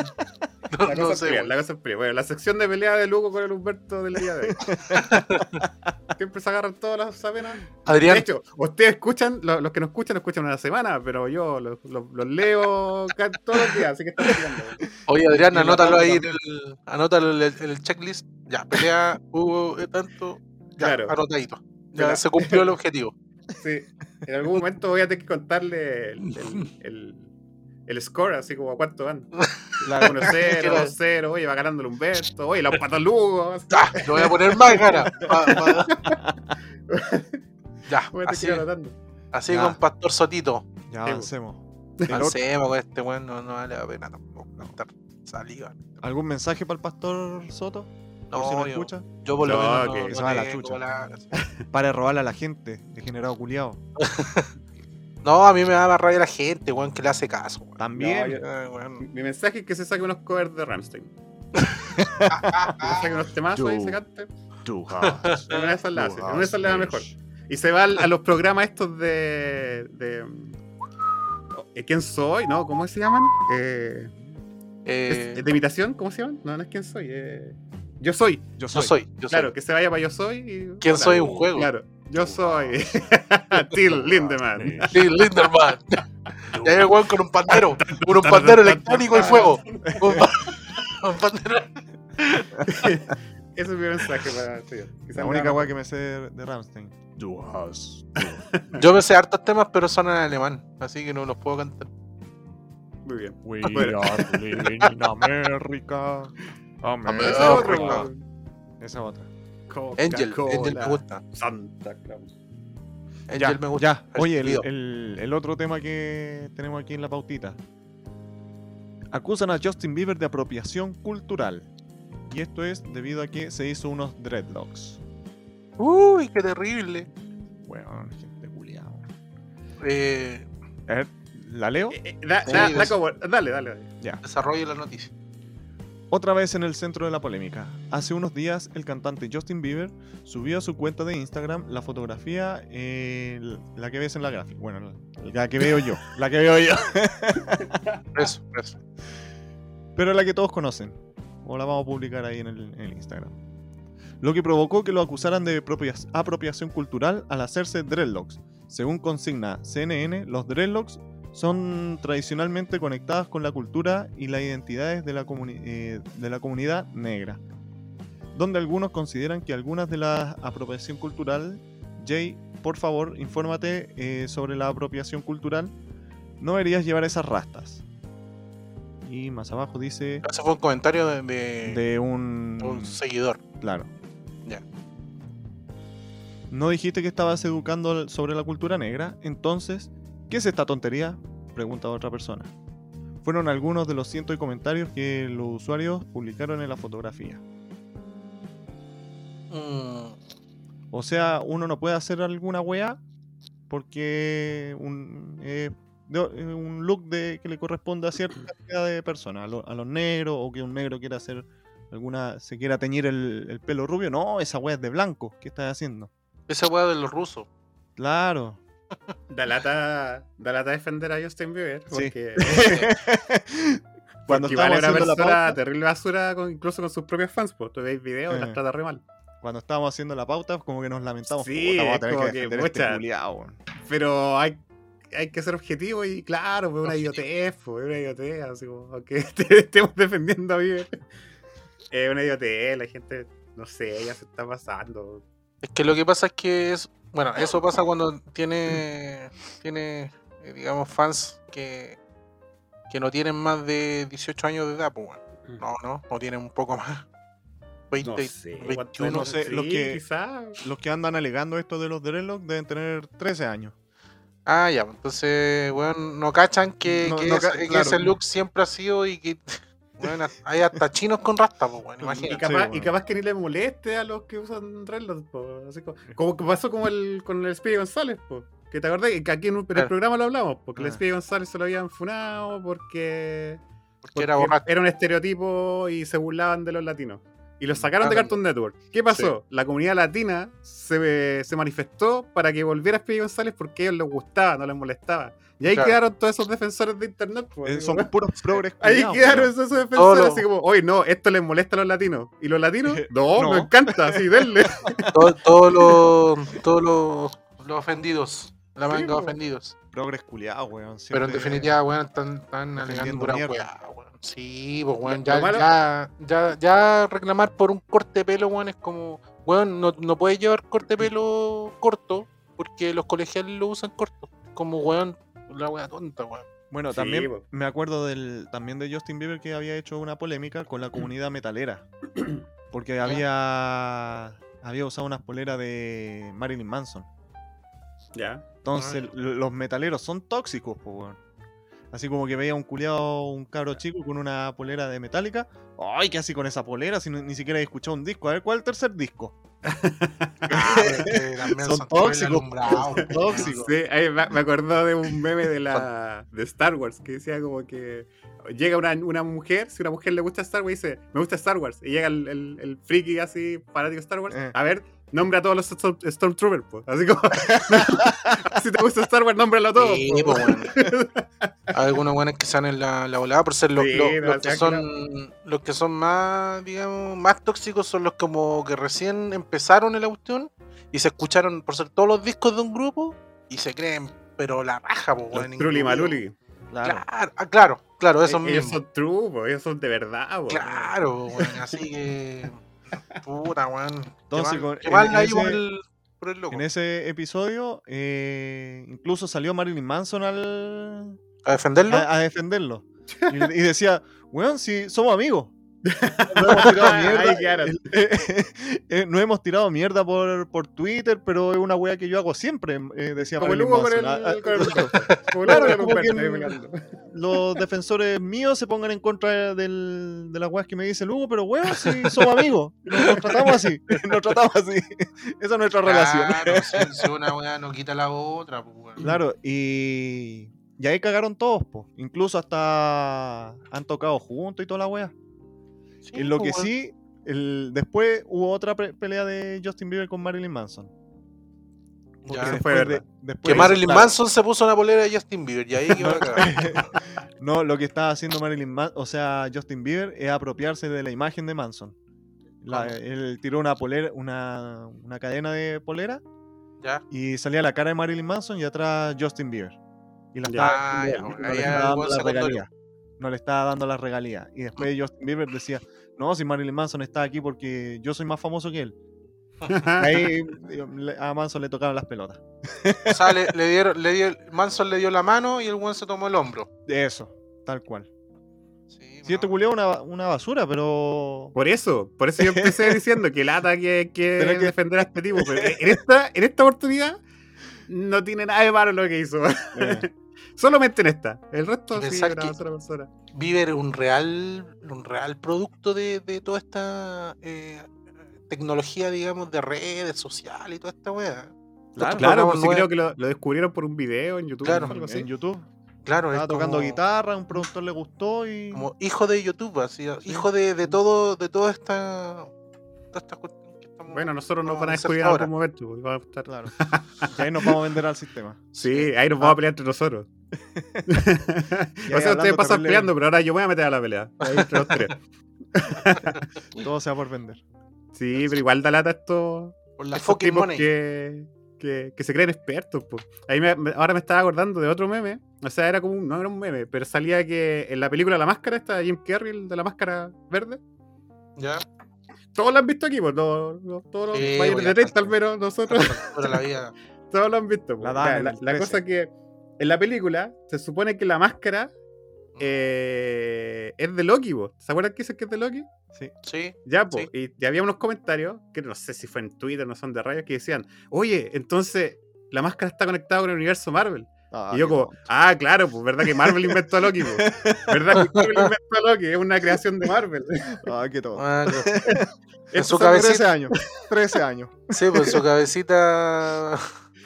La cosa, sé, es fría, la cosa es fría. Bueno, la sección de pelea de Lugo con el Humberto del día de hoy. Siempre se agarran todas las sabenas. De Adrián, hecho, ustedes escuchan, lo- los que nos escuchan, nos escuchan una semana, pero yo los, los- los leo todos los días, así que están estudiando. oye Adrián, anótalo ahí en el, anótalo en el, en el checklist. Ya, pelea, hubo eh, tanto. Ya, Claro. anotadito. Ya se cumplió el objetivo. Sí. En algún momento voy a tener que contarle el, el, el- el score, así como a cuánto van. La- 1-0, 2-0, oye, va ganando el Humberto, oye, la empató Lugo. Ya, le voy a poner más ganas. pa- pa- Ya, Voy a tener así, así Ya. con Pastor Sotito. Ya avancemos. El otro- Avancemos con este weón, no, no vale la pena tampoco cantar saliva. ¿Algún mensaje para el pastor Soto? Por No, si nos yo- escucha. Yo por lo No, menos que no, se no va a la chucha. la- Para de robarle a la gente, degenerado culiado. No, a mí me da más rabia la gente, weón, que le hace caso. weón. También. No, yo- Ay, weón. Mi mensaje es que se saque unos covers de Rammstein. Que se saque unos temazos ahí, se cante. Una de esas la hace, una de esas le hast mejor. Y se va a los programas estos de. de eh, ¿Quién soy? ¿No? ¿Cómo se llaman? Eh, Eh, ¿es ¿De imitación? ¿Cómo se llaman? No, no es quién soy. eh, yo soy. Yo yo soy. yo Claro, soy. que se vaya para yo soy. Y, ¿Quién Hola. soy un juego? Claro, yo soy. Till Lindemann. Sí, Linderman. Y hay weón con un pandero, con un pandero electrónico y fuego. Un, pa- un pandero. Ese es mi mensaje para el. Quizá La única weá que me sé de, de Ramstein. Du hast. Yo me sé hartos temas, pero son en alemán, así que no los puedo cantar. Muy bien. We Bueno. are living in America. Hombre, Hombre, esa otra. weón. Esa es otra. Angel. Angel me gusta. Santa Claus. Angel ya, me gusta. ya. Oye, el, Percibido. el- el otro tema que tenemos aquí en la pautita. Acusan a Justin Bieber de apropiación cultural. Y esto es debido a que se hizo unos dreadlocks. Uy, qué terrible. Bueno, gente culiao. Eh, A ver, ¿la leo? Eh, eh, da- Sí, da- des- da como- dale, dale, dale. Ya. desarrolle la noticia. Otra vez en el centro de la polémica. Hace unos días el cantante Justin Bieber subió a su cuenta de Instagram la fotografía, eh, la que ves en la gráfica. Bueno, la, que veo yo. La que veo yo. Eso, eso. pero la que todos conocen. O la vamos a publicar ahí en el, en el Instagram. Lo que provocó que lo acusaran de apropia- apropiación cultural al hacerse dreadlocks. Según consigna CNN, los dreadlocks son tradicionalmente conectadas con la cultura y las identidades de la, comuni- eh, de la comunidad negra. Donde algunos consideran que algunas de la apropiación cultural, Jay, por favor, infórmate eh, sobre la apropiación cultural. No deberías llevar esas rastas. Y más abajo dice Ese fue un comentario de, de de un, un seguidor. claro. Ya. ¿No dijiste que estabas educando sobre la cultura negra? Entonces, ¿qué es esta tontería? Pregunta otra persona. Fueron algunos de los cientos de comentarios que los usuarios publicaron en la fotografía. Mm, O sea, uno no puede hacer alguna weá porque un, eh, de- eh, un look de, que le corresponde a cierta cantidad de personas, a, lo- a los negros, o que un negro quiera hacer alguna, se quiera teñir el, el pelo rubio. No, esa weá es de blanco. ¿Qué estás haciendo? esa weá de los rusos. Claro. Da lata, da lata defender a Justin Bieber. Sí. Porque, Cuando porque igual estábamos es una haciendo la persona pauta, terrible basura, con- incluso con sus propios fans. Pues tú veis videos y Eh. las trata re mal. cuando estábamos haciendo la pauta, como que nos lamentamos. Sí, "Puta, vamos a es tener como que, este pucha, culiao, weón". Pero hay, hay que ser objetivo y claro, pues una idiotez, pues una idiotez, así como, aunque este- estemos defendiendo a Bieber. Es una idiotez, la gente, no sé, ya se está pasando. Es que lo que pasa es que es. Bueno, eso pasa cuando tiene. Tiene, eh, digamos, fans que. Que no tienen más de 18 años de edad, pues, weón. No, no, o tienen un poco más. 20, No sé, 21. no sé, lo sí, que- quizás. Los que andan alegando esto de los dreadlocks deben tener 13 años. Ah, ya, pues, entonces, weón, no cachan que, No- que no ese look siempre ha sido y que. Weón, hay hasta chinos con rasta, pues, Y imagínate. capaz, Sí, y bueno. capaz que ni le moleste a los que usan dreadlocks, así como, como que pasó como el, con el Speedy González, po, que te acordás que aquí en, un- en el programa lo hablamos, porque el Ah. Speedy González se lo habían funado porque, Porque era porque borracho. era un estereotipo y se burlaban de los latinos. Y los sacaron de. Cartoon Network. ¿Qué pasó? La comunidad latina se, se manifestó para que volviera Speedy González porque a ellos les gustaba, no les molestaba. Y ahí Claro. quedaron todos esos defensores de internet. po, Eh, son puros progres. Ahí quedaron esos Todo defensores, lo- así como, oye, no, esto les molesta a los latinos. ¿Y los latinos? No, No. nos encanta, así, denle. Todo- Todos los. Todos los. Los ofendidos. La manga po. ofendidos. Progres culiados, weón. Pero en definitiva, weón, están, están alegando pura mierda. weá, weón. Sí, pues weón, ya, malo- ya, ya, ya reclamar por un corte de pelo, weón, es como, weón, no, no puedes llevar corte de pelo corto porque los colegiales lo usan corto. Como, weón, la weá tonta, weón. Bueno, Sí, también po. me acuerdo del también de Justin Bieber que había hecho una polémica con la comunidad metalera. Porque había había usado unas poleras de Marilyn Manson. Ya. Entonces, los metaleros son tóxicos, po, weón. Así como que veía un culiado, un cabro chico con una polera de Metallica. ¡Ay, qué así con esa polera! Si no- ni siquiera he escuchado un disco. A ver, ¿cuál es el tercer disco? Son tóxicos, son tóxicos. Sí, ahí me me acordó de un meme de la de Star Wars que decía como que llega una, una mujer, si una mujer le gusta Star Wars, dice, me gusta Star Wars. Y llega el, el, el friki así, fanático de Star Wars, Eh. a ver, nombra a todos los Storm- Stormtroopers, pues. Así como, si te gusta Star Wars, nómbralo a todos. Sí, pues, weón. Hay algunos weones que salen la, la volada por ser los, Sí, los- no, los que son los que son más, digamos, más tóxicos son los como que recién empezaron en la cuestión y se escucharon por ser todos los discos de un grupo y se creen, pero la raja, pues. Trulli incluido. Maluli. Claro. Claro, ah, claro, claro, esos Eh, Ellos son true, ellos son de verdad, po. Claro, weón, así que. Puta, weón. Entonces, Qué mal- con- qué mal en- ese- el- por el loco. En ese episodio, eh, incluso salió Marilyn Manson al, ¿A defenderlo? a, a defenderlo. Y, y decía, weón, si somos amigos. No hemos tirado mierda. Eh, no hemos tirado mierda por, por Twitter, pero es una wea que yo hago siempre, eh, decía Como el Marilyn Hugo con el. Ah, ah, los defensores míos se pongan en contra del- de las weas que me dice el Hugo, pero weón, si somos amigos, nos, tratamos así, nos tratamos así. Esa es nuestra relación. Claro, si, si una weá no quita la otra, pues. Claro, y, y ahí cagaron todos, po. incluso hasta han tocado juntos y toda la wea. Sí, En lo que pues, weón. sí, el, después hubo otra pelea de Justin Bieber con Marilyn Manson. Ya. Eso después fue de- después Que Marilyn claro, Manson se puso una polera de Justin Bieber y ahí quedó la cagada. No, lo que estaba haciendo Marilyn Manson, o sea, Justin Bieber, es apropiarse de la imagen de Manson. La- él tiró una polera, una, una cadena de polera ¿Ya? y salía la cara de Marilyn Manson y atrás Justin Bieber. Y la Ya. estaba- Ah, ya, ahí estaba el dando No le estaba dando las regalías. Y después Justin Bieber decía, no, si Marilyn Manson está aquí porque yo soy más famoso que él. Ahí a Manson le tocaron las pelotas. O sea, le, le dieron, le dio, Manson le dio la mano y el weón se tomó el hombro. Eso, tal cual. Sí, Si este culiao una, una basura, pero... Por eso, por eso yo empecé diciendo que lata que, que, Pero que- defender a este tipo. Pero en esta, en esta oportunidad no tiene nada de malo lo que hizo. eh, Solamente en esta. El resto sí, que- sola persona. Es un real, un real producto de, de toda esta eh, tecnología, digamos, de redes sociales y toda esta weá. Claro, Claro, pues sí creo que lo, lo descubrieron por un video en YouTube Claro, o algo así. en YouTube. Claro, Estaba es tocando como, guitarra, un productor le gustó y... como hijo de YouTube, así, hijo de, de todo, de toda esta, toda esta Bueno, nosotros nos vamos van a a descubrir en ahora. algún momento. pues, vamos a estar- Claro. Y ahí nos vamos a vender al sistema. Sí, ahí nos vamos a pelear entre nosotros. O sea, ustedes pasan peleando, pero ahora yo me voy a meter a la pelea. Ahí entre los tres. Todo se va por vender. Sí, pero igual da lata esto. Por la estos fucking tipos money. que, que, que se creen expertos. po. Ahí me- me- ahora me estaba acordando de otro meme. O sea, era como un, no era un meme, pero salía que en la película La Máscara, esta de Jim Carrey, el de la máscara verde. ¿Ya? Todos lo han visto aquí, pues, todos, los- todos los Sí, mayores pues, de ya 30 está. al menos, nosotros, la vida. todos lo han visto. po. La la, la 13. cosa que en la película se supone que la máscara eh, es de Loki, po. ¿se acuerdan que dice que es de Loki? Sí. Sí. Ya, pues, Sí. y, y había unos comentarios, que no sé si fue en Twitter, no son de radio, que decían, oye, entonces la máscara está conectada con el universo Marvel. Ah, y yo como, ah, claro, pues verdad que Marvel inventó a Loki, pues. verdad que Marvel inventó a Loki, es una creación de Marvel. Ah, qué. Ah, claro. En su cabecita. 13 años. 13 años. Sí, pues su cabecita.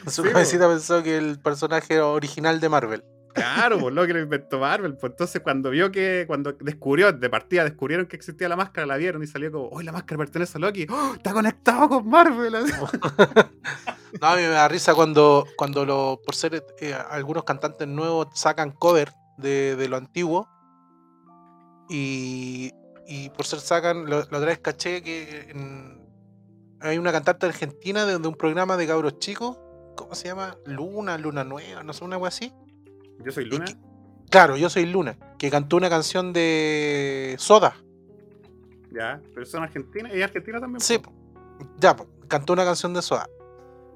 Su Sí, cabecita pensó que el personaje era original de Marvel. Claro, pues Loki lo inventó Marvel. Pues entonces cuando vio que, cuando descubrió, de partida descubrieron que existía la máscara, la vieron y salió como, ¡Uy, la máscara pertenece a Loki! ¡Oh, está conectado con Marvel! No, a mí me da risa cuando, cuando lo, por ser eh, algunos cantantes nuevos sacan cover de, de lo antiguo. Y, y por ser sacan, lo- la otra vez caché que en- hay una cantante argentina de, de un programa de cabros chicos. ¿Cómo se llama? Luna, Luna Nueva, no sé, una algo así. Yo soy Luna. que- Claro, yo soy Luna, que cantó una canción de Soda. Ya, pero son argentinas y argentina también. Sí, po. ya, po, cantó una canción de Soda.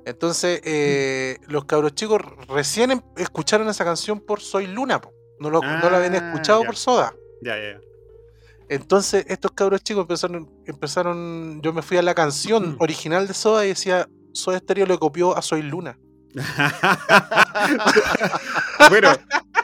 Entonces, eh, los cabros chicos recién em- escucharon esa canción por Soy Luna, po. No, lo- no la habían Ah, escuchado ya. por Soda. Ya, ya, ya. Entonces, estos cabros chicos empezaron, empezaron, yo me fui a la canción original de Soda y decía, Soda Stereo le copió a Soy Luna. bueno,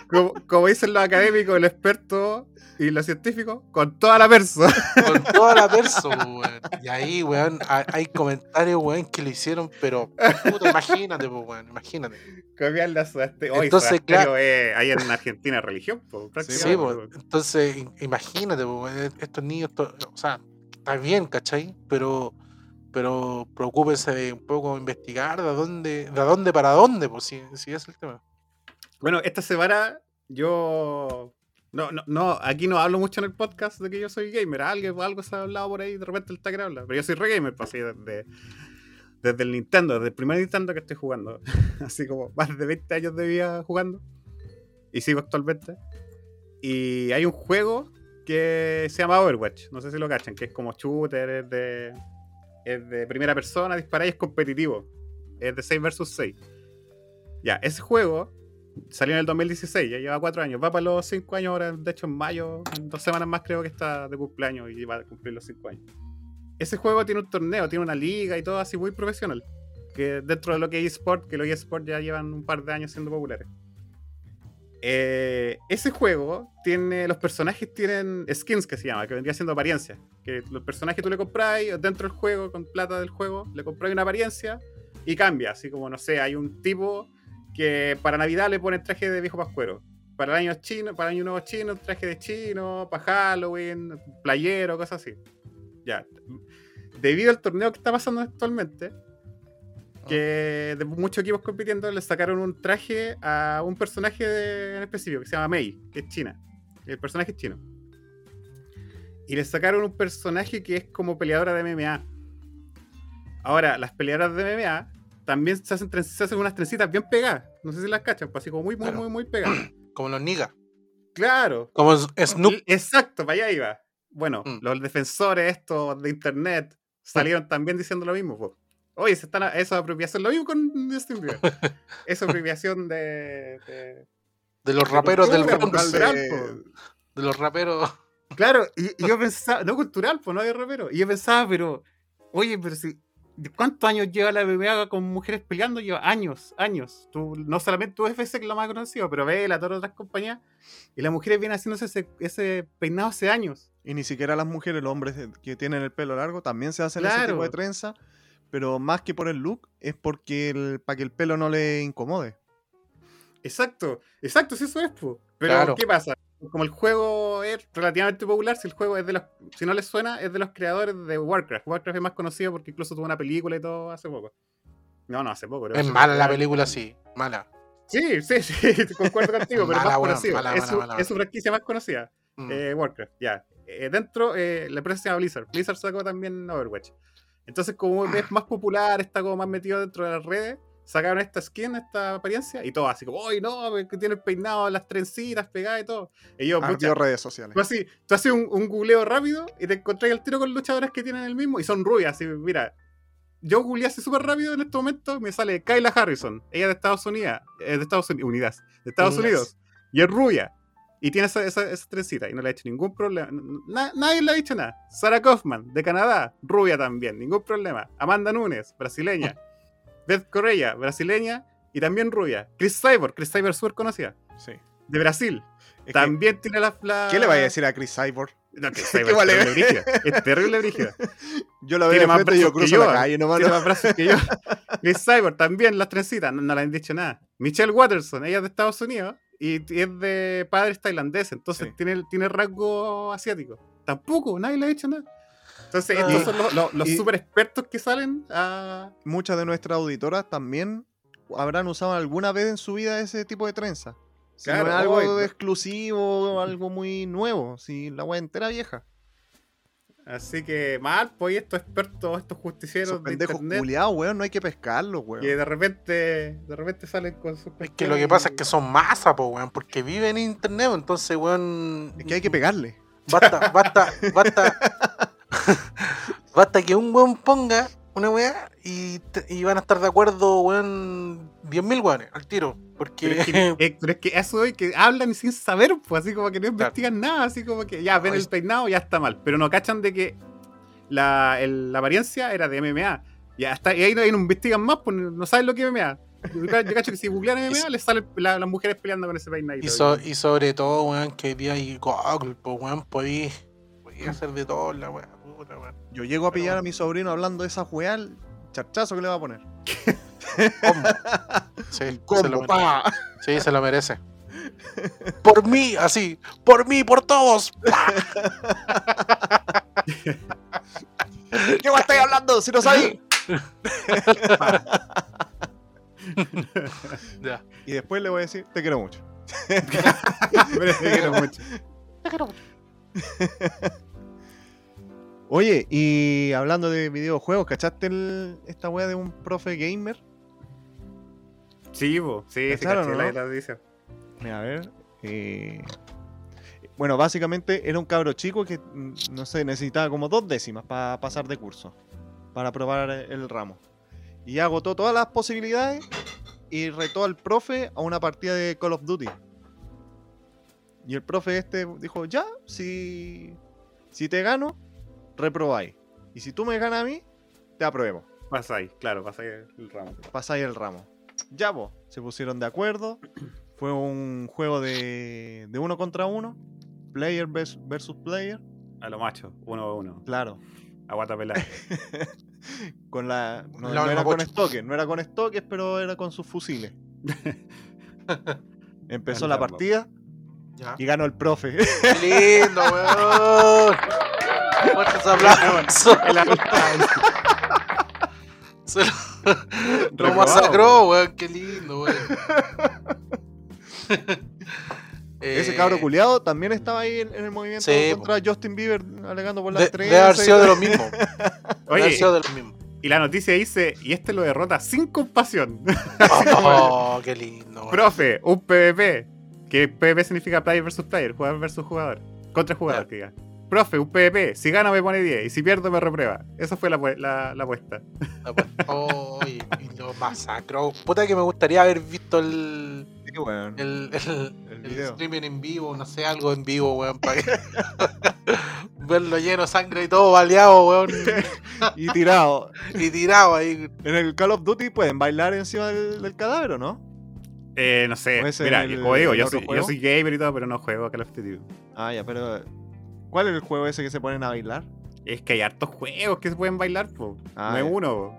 como, como dicen los académicos, los expertos y los científicos, con toda la persona. Con toda la verso, weón. Y ahí, weón, ha- hay comentarios, weón, que le hicieron, pero, puta, imagínate, weón, imagínate. Copiarle a Soda Stereo. Oye, Entonces, claro. es- hay en Argentina religión, po, Sí, po, entonces im- imagínate, po, eh, estos niños, to- o sea, está bien, ¿cachai? Pero, pero preocúpense de un poco investigar de dónde, de dónde para dónde, pues si, si es el tema. Bueno, esta semana yo. No, no, no, aquí no hablo mucho en el podcast de que yo soy gamer. Algo, algo se ha hablado por ahí, de repente el Tacre habla. Pero yo soy re gamer, pues, así, desde, desde el Nintendo, desde el primer Nintendo que estoy jugando. así como más de 20 años de vida jugando. Y sigo actualmente. Y hay un juego que se llama Overwatch. No sé si lo cachan, que es como shooter, de, es de primera persona, dispara y es competitivo. Es de 6 versus 6. Ya, ese juego Salió en el 2016, ya lleva cuatro años. Va para los cinco años ahora, de hecho en mayo, en dos semanas más creo que está de cumpleaños y va a cumplir los cinco años. Ese juego tiene un torneo, tiene una liga y todo así muy profesional. Que dentro de lo que es eSport, que los eSport ya llevan un par de años siendo populares. Eh, ese juego tiene. Los personajes tienen skins que se llama, que vendría siendo apariencia. Que los personajes tú le compras dentro del juego, con plata del juego, le compras una apariencia y cambia. Así como, no sé, hay un tipo que para Navidad le pone traje de viejo pascuero. Para el año chino, para el año nuevo chino, traje de chino, para Halloween, playero, cosas así. Ya. Debido al torneo que está pasando actualmente, que de muchos equipos compitiendo le sacaron un traje a un personaje de- en específico que se llama Mei, que es china. El personaje es chino. Y le sacaron un personaje que es como peleadora de MMA. Ahora, las peleadoras de MMA también se hacen, se hacen unas trencitas bien pegadas. No sé si las cachan, pues así como muy, muy, Claro. muy, muy pegadas. Como los niggas. claro. Como Snoop. Exacto, para allá iba. Bueno, Mm. los defensores estos de internet salieron también diciendo lo mismo. po. Oye, se están a- eso es apropiación, lo mismo con Justin Bieber. Eso es apropiación de, de- De los raperos del cultura, Bronx. cultural, de-. De los raperos. Claro, y, y yo pensaba, no cultural, pues no de rapero. Y yo pensaba, pero, oye, pero si, ¿de ¿cuántos años lleva la MMA con mujeres peleando? Lleva años, años. Tú, no solamente tu UFC, que es lo más conocido, pero ve la todas otras compañías. Y las mujeres vienen haciéndose ese, ese peinado hace años. Y ni siquiera las mujeres, los hombres que tienen el pelo largo, también se hacen ese Claro. tipo de trenza. Pero más que por el look, es porque el, para que el pelo no le incomode. Exacto, exacto, sí, eso es, po. Pero, Claro. ¿qué pasa? Como el juego es relativamente popular, si el juego es de los, si no les suena, es de los creadores de Warcraft. Warcraft es más conocido porque incluso tuvo una película y todo hace poco. No, no, hace poco. creo. Es mala la película, sí. Mala. Sí, sí, sí, concuerdo contigo, pero Mala, más weón, conocido. mala, es, mala, su, mala. es su franquicia más conocida, Mm. eh, Warcraft, ya. Eh, dentro, eh, la empresa se llama Blizzard. Blizzard sacó también Overwatch. Entonces, como es más popular, está como más metido dentro de las redes, sacaron esta skin, esta apariencia, y todo así como, ¡ay no! Que tiene el peinado, las trencitas pegadas y todo. Y yo, pucha, Ardió redes sociales. Tú así, tú haces un, un googleo rápido y te encontrás al tiro con luchadoras que tienen el mismo y son rubias. Así, mira, yo googleé así súper rápido en este momento, me sale Kyla Harrison, ella de Estados Unidos, eh, de Estados Unidos, de Estados. Unidos, y es rubia. Y tiene esa, esa, esa trencita y no le ha hecho ningún problema. Na- nadie le ha dicho nada. Sarah Kaufman, de Canadá, rubia también, ningún problema. Amanda Nunes, brasileña. Beth Correa, brasileña y también rubia. Chris Cyborg, Chris Cyborg súper conocida, Sí. de Brasil. Es que, también tiene la, la- ¿Qué le vaya a decir a Chris Cyborg? no, Qué Cyborg es vale. terrible brígida. Es terrible brígida. Yo la veo Tiene más yo brazos que yo, la calle nomás. Tiene ¿no? más brazos que yo. Chris Cyborg también, las trencitas, no, no le han dicho nada. Michelle Watterson, ella es de Estados Unidos y es de padres tailandeses, entonces Sí. tiene, tiene rasgo asiático. Tampoco, nadie le ha dicho nada. Entonces, Ah. estos son los, los, super expertos que salen a. Muchas de nuestras auditoras también habrán usado alguna vez en su vida ese tipo de trenza. Si no es algo exclusivo, algo muy nuevo. Si la wea entera vieja. Así que mal, pues estos expertos, estos justicieros Esos de pendejos internet culiados, weón, no hay que pescarlos, weón. que de repente, de repente salen con sus Es que lo que pasa es que son masa, po, weón, porque viven en internet, entonces, weón. Es que hay que pegarle. Basta, basta, basta. basta que un weón ponga una weá y, y van a estar de acuerdo, weón, 10.000 weones al tiro. Porque. Pero es, que, eh, pero es que eso es que hablan sin saber, pues así como que no investigan nada, así como que ya ven el peinado, ya está mal, pero no cachan de que la, el- la apariencia era de MMA. Ya está, y ahí no, ahí no investigan más, pues no saben lo que es MMA. Yo, ca- yo cacho que si googlean MMA, les salen la- las mujeres peleando con ese peinadito. y, so- y sobre todo, weón, que hoy día hay Google, pues, weón, podí, podí hacer de todo la weá, puta. Yo llego a Pero pillar a mi sobrino hablando de esa weá, el charchazo que le va a poner. Combo. Sí, se lo pa. Sí, se lo merece. Por mí, así. Por mí, por todos. ¿Qué weá estáis hablando? Si no sabéis. Y después le voy a decir, te quiero mucho. Pero te quiero mucho. Oye, y hablando de videojuegos, ¿cachaste el- esta weá de un profe gamer? Sí, po, sí, sí, ¿Cacharon, caché no? la. Mira, a ver. eh, Bueno, básicamente era un cabro chico que, mm, no sé, necesitaba como dos décimas para pasar de curso, para probar el ramo. Y agotó todas las posibilidades y retó al profe a una partida de Call of Duty. Y el profe este dijo, ya, si, si te gano, reprobáis. Y si tú me ganas a mí, te apruebo. Pasa ahí, claro, pasa ahí el ramo. Pasáis el ramo. Ya vos, se pusieron de acuerdo. Fue un juego de, de uno contra uno. Player vers- versus player. A lo macho, uno a uno. Claro. Aguata pelada. con la. No, La no era con estoques, no era con estoques, pero era con sus fusiles. Empezó la partida Ya. y ganó el profe. Qué lindo, weón. Fuertes aplausos. El. Se lo, lo masacró, weón. Qué lindo, weón. Ese Eh, cabro culiado también estaba ahí en, en el movimiento Sí, contra Justin Bieber alegando por la de- Debe haber sido de los mismos. Debe haber Oye, sido de los mismos. y la noticia dice, y este lo derrota sin compasión. Oh, qué lindo. Profe, un PvP. Que PvP significa player versus player, jugador versus jugador. Contra jugador, Claro. que diga. Profe, un PvP. Si gano me pone 10 y si pierdo me reprueba. Esa fue la, la, la apuesta. Oh, y, y lo masacró. Puta que me gustaría haber visto el, Sí, el, el, El el video. streaming en vivo, no sé, algo en vivo, weón, para que- verlo lleno de sangre y todo baleado, weón, Y tirado. y tirado ahí. En el Call of Duty pueden bailar encima del, del cadáver, ¿o no? Eh, no sé. ¿O ese Mira, como digo, yo soy, yo soy gamer y todo, pero no juego Call of Duty. Ah, ya, pero. ¿Cuál es el juego ese que se ponen a bailar? Es que hay hartos juegos que se pueden bailar, po. Ah, no es uno, po.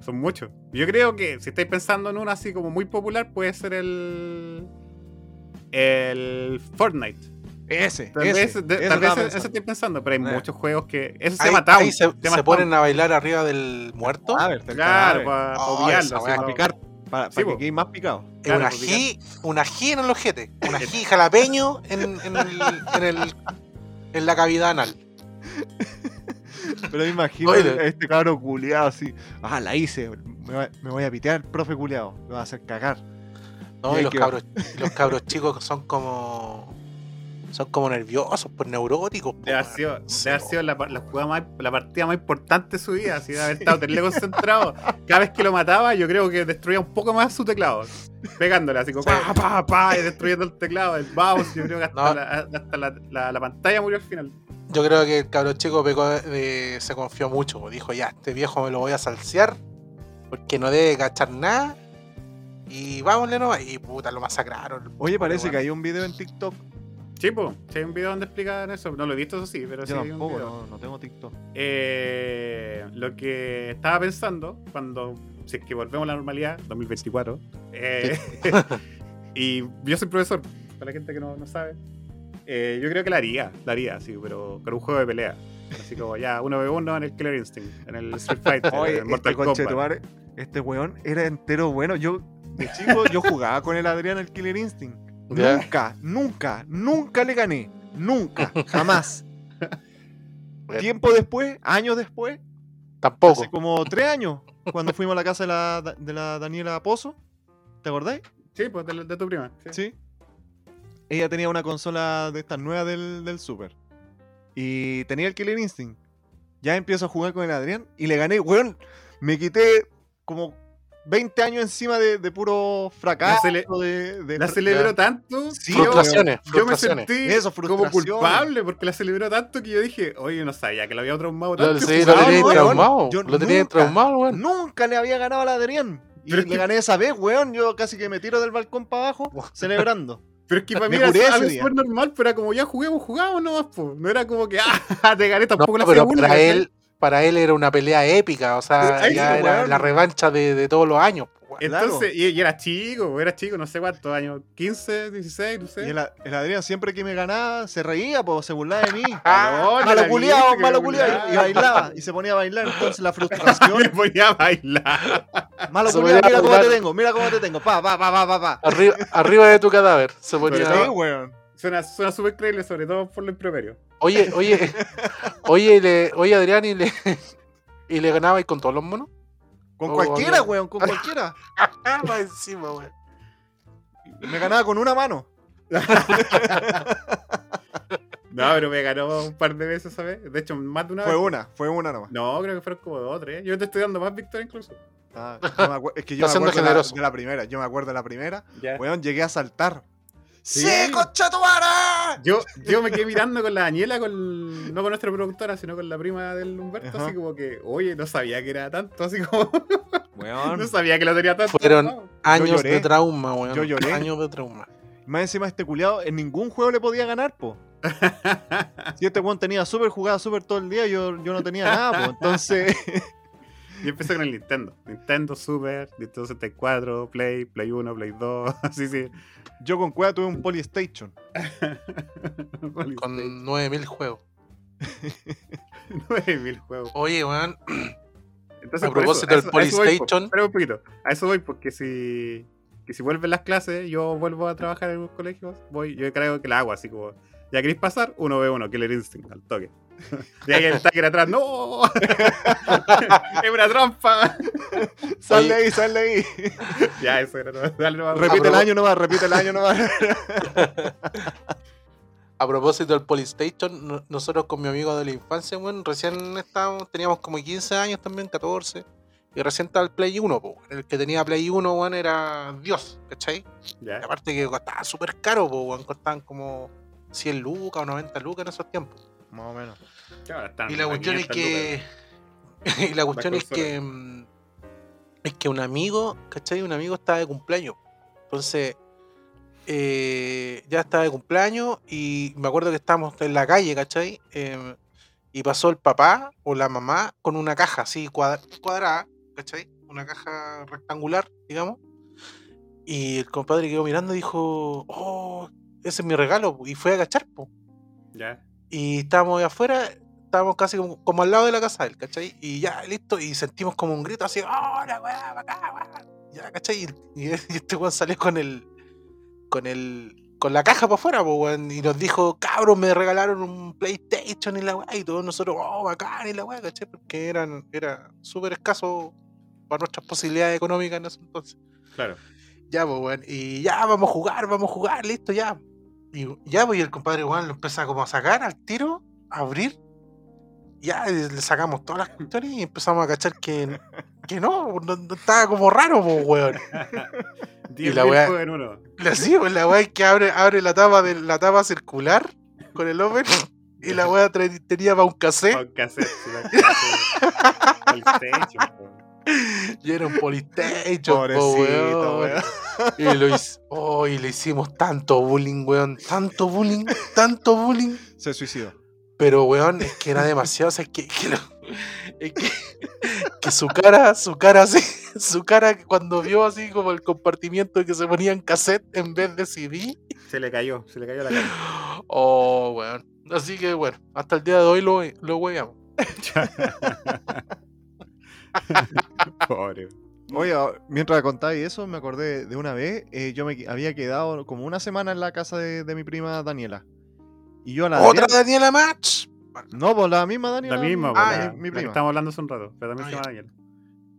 Son muchos. Yo creo que si estáis pensando en uno así como muy popular, puede ser el. El Fortnite. Ese, Tal ese, vez, de- ese tal vez ese, pensando. estoy pensando, pero hay Eh. muchos juegos que. Eso se llama Town. ahí se, se ponen a bailar arriba del muerto. Cadáver, del Claro, cadáver. para Oh, obviarlo. Para picar. Para, Sí, para que quede más picado. Es claro, un ají, un ají en el ojete. Un ají jalapeño en, en, el, en, el, en la cavidad anal. Pero me imagino Oye. a este cabro culiado así. Ah, la hice. Me voy, me voy a pitear, profe culiado. Me va a hacer cagar. ¿no? Y Y los cabros, y los cabros chicos son como. Son como nerviosos, pues neuróticos. po, Debe haber weón. sido, haber po. sido la, la jugada más, la partida más importante de su vida, así de haber estado terrible concentrado. Cada vez que lo mataba, yo creo que destruía un poco más su teclado. Pegándole así como pa, pa, pa, y destruyendo el teclado, el mouse. Yo creo que hasta, No. la, hasta la, la- la pantalla murió al final. Yo creo que el cabro chico de- se confió mucho. po. Dijo, ya, este viejo me lo voy a salsear. Porque no debe cachar nada. Y vámonle nomás. Y puta, lo masacraron. Oye, parece que hay un video en TikTok. Sí, pues, sí, hay un video donde explican eso. No lo he visto, eso sí, pero sí hay un tampoco, video. no, no tengo TikTok. Eh, lo que estaba pensando cuando, si es que volvemos a la normalidad, 2024, eh, y yo soy profesor, para la gente que no, no sabe, eh, yo creo que la haría, la haría, sí, pero con un juego de pelea. Así como ya, uno v uno en el Killer Instinct, en el Street Fighter, en Oye, el Mortal este Kombat. conchetumare, este weón era entero bueno. Yo, de chico, yo jugaba con el Adrián el Killer Instinct. Ya. Nunca, nunca, nunca le gané. Nunca, jamás. Bueno. Tiempo después, años después, Tampoco. hace como tres años, cuando fuimos a la casa de la, de la Daniela Pozo, ¿te acordáis? Sí, pues de, tu prima. sí. Sí. Ella tenía una consola de estas nuevas del, del Super. Y tenía el Killer Instinct. Ya empiezo a jugar con el Adrián y le gané. Weón, me quité como 20 años encima de, de puro fracaso. La cele- de, de La celebró tanto. Sí, yo- frustraciones, Yo me sentí Eso, como culpable porque la celebró tanto que yo dije, oye, no sabía que lo había traumado Lo, tanto. sí, y lo tenía traumado. yo Lo tenía nunca- traumado, weón. Nunca le había ganado al Adrián. Y Pero le que- gané esa vez, weón. Yo casi que me tiro del balcón para abajo celebrando. Pero es que para mí era algo súper normal, pero era como ya juguemos, jugamos nomás, po. No era como que, ah, te gané, No, tampoco la pero para él, para él era una pelea épica. O sea, ya era la revancha de, de todos los años. po. Entonces, y, y era chico, era chico, no sé cuántos años, 15, 16, no sé. Y el, el Adrián siempre que me ganaba se reía, pues se burlaba de mí. Ah, No, malo culiado, malo me culiado. Y bailaba. Y se ponía a bailar. Entonces la Me frustración. ponía a bailar. Malo culiado, a mira cómo te tengo, mira cómo te tengo. Pa, pa, pa, pa, pa. Arriba, arriba de tu cadáver se ponía. Sí, weón. Suena suena súper creíble, sobre todo por lo improperio. Oye, oye, oye, y le, oye Adrián, y le, y le ganaba y con todos los monos. Con Oh, cualquiera, weón, con cualquiera. Ah, más encima, weón. Me ganaba con una mano. No, pero me ganó un par de veces, ¿sabes? De hecho, más de una Fue vez. una, fue una nomás. No, creo que fueron como dos o tres. Yo te estoy dando más victorias incluso. Ah, me es que yo me acuerdo de la, generoso. de la primera. Yo me acuerdo de la primera. Ya. Weón, llegué a saltar. Sí. ¡Sí, concha tu madre! Yo, yo me quedé mirando con la Daniela, con, no con nuestra productora, sino con la prima del Humberto, Ajá. así como que, oye, no sabía que era tanto, así como, Weón. no sabía que lo tenía tanto. Fueron- no. Años de trauma, weón. Yo lloré. Años de trauma. Más encima este culiado en ningún juego le podía ganar, po. Si este weón tenía super jugada super todo el día, yo, yo no tenía nada, po. Entonces, Y empecé con el Nintendo. Nintendo Super, Nintendo 64, Play, Play 1, Play 2, así sí. yo con cueva tuve un Polystation. Con 9000 juegos. 9000 juegos. Oye, weón. Entonces, A propósito del a eso- a eso voy, po. PlayStation. Espera un poquito. A eso voy, porque si, que si vuelven las clases, yo vuelvo a trabajar en un colegio, voy, yo creo que la hago así como, ya queréis pasar, uno ve uno, Killer Instinct, al toque. y ahí el Tucker atrás, ¡no! ¡Es una trampa! Sal de ahí, sal de ahí. ya, eso era, no, dale, no, Repite el año nomás, repite el año nomás. A propósito del Polystation, no- nosotros con mi amigo de la infancia, weón, recién estábamos, teníamos como 15 años también, 14. Y recién estaba el Play 1, po. El que tenía Play 1, weón, era Dios, ¿cachai? Ya. Y aparte que costaba súper caro, po, weón. Costaban como 100 lucas o 90 lucas en esos tiempos. Más o menos. Y la cuestión es 500 que. y la cuestión es que. mm, Es que un amigo, ¿cachai? Un amigo estaba de cumpleaños. Entonces. eh, ya estaba de cumpleaños y me acuerdo que estábamos en la calle, ¿cachai? Em, y pasó el papá o la mamá con una caja así cuadra- cuadrada, ¿cachai? Una caja rectangular, digamos. Y el compadre quedó mirando y dijo, oh, ese es mi regalo. Y fue a agachar, po. Ya. Y estábamos ahí afuera, estábamos casi como, como al lado de la casa de él, ¿cachai? Y ya, listo, y sentimos como un grito así, ¡oh, la weá, acá, weá! Ya, ¿cachai? Y, y este weón salió con el. con el. con la caja para afuera, po, weón, y nos dijo, cabros, me regalaron un PlayStation y la weá, y todos nosotros, oh, bacán y la weá, ¿cachai? Porque eran, era súper escaso para nuestras posibilidades económicas en ese entonces. Claro. Ya, pues, weón. Y ya, vamos a jugar, vamos a jugar, listo, ya. Y ya, pues, y el compadre, weón, lo empieza como a sacar al tiro, a abrir. Ya, y le sacamos todas las cuestiones y empezamos a cachar que, que no, no, no estaba como raro, pues, weón. 10 la uno. Y así, pues, la weá es que abre, abre la tapa de la tapa circular con el open y la weá tenía para un cassette sí, la cassette. PlayStation, po. Y era un Polystation, po, Pobrecito, weón. weón. Y, lo hic- oh, y le hicimos tanto bullying, weón. Tanto bullying, tanto bullying. Se suicidó. Pero, weón, es que era demasiado. O sea, es que, que lo- es que, que su cara, su cara así, su cara cuando vio así como el compartimiento que se ponía en cassette en vez de CD. Se le cayó, se le cayó la cara. Oh, weón. Así que, bueno, hasta el día de hoy lo, lo weamos. Pobre. Oye, ah, mientras contáis eso, me acordé de una vez, eh, yo me había quedado como una semana en la casa de, de mi prima Daniela. Y yo a la Otra Adrián- Daniela Match. No, pues la misma Daniela. La misma, mi- Ah, la, mi, la mi que prima. estábamos hablando hace un rato, pero también se llama ya. Daniel.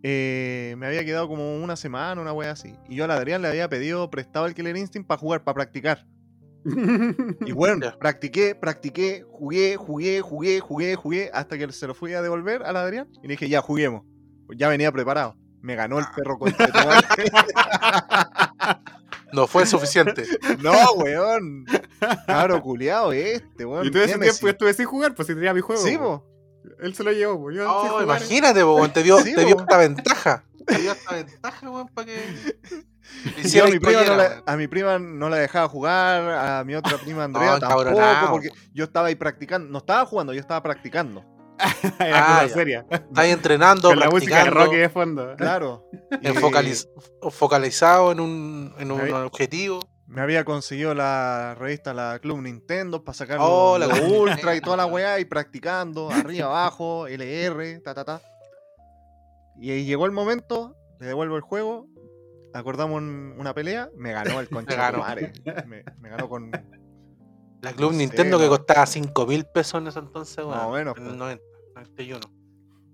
Eh, me había quedado como una semana, una wea así. Y yo a la Adrián le había pedido prestado el Killer Instinct para jugar, para practicar. Y bueno, practiqué, practiqué, jugué, jugué, jugué, jugué, jugué, hasta que se lo fui a devolver a la Adrián. Y le dije, ya, juguemos. Pues ya venía preparado. Me ganó el perro con No fue suficiente. No, weón. Cabro culiado este, weón. y todo ese tiempo yo estuve sin jugar, pues si tenía mi juego. Sí, po. po. Él se lo llevó, pues yo Oh, jugar. imagínate, weón, te dio, Sí, te dio esta ventaja. Te dio esta ventaja, weón, para que. yo a, mi prima no la, a mi prima no la dejaba jugar, a mi otra prima Andrea No, tampoco, porque yo estaba ahí practicando. No estaba jugando, yo estaba practicando. Era Ah, cosa ya. seria. Está ahí entrenando, Con la música de Rocky de fondo. Claro. Y enfocaliz- focalizado en un, en un objetivo. Me había conseguido la revista, la Club Nintendo, para sacar Oh, la Ultra y toda la weá, y practicando, arriba, abajo, LR, ta, ta, ta. Y ahí llegó el momento, le devuelvo el juego, acordamos un- una pelea, me ganó el concha de ganó. tu madre. Me, me ganó con. La Club No sé, Nintendo que no. costaba 5 mil pesos en ese entonces, weón. Más o menos, En pues. el 90, 91.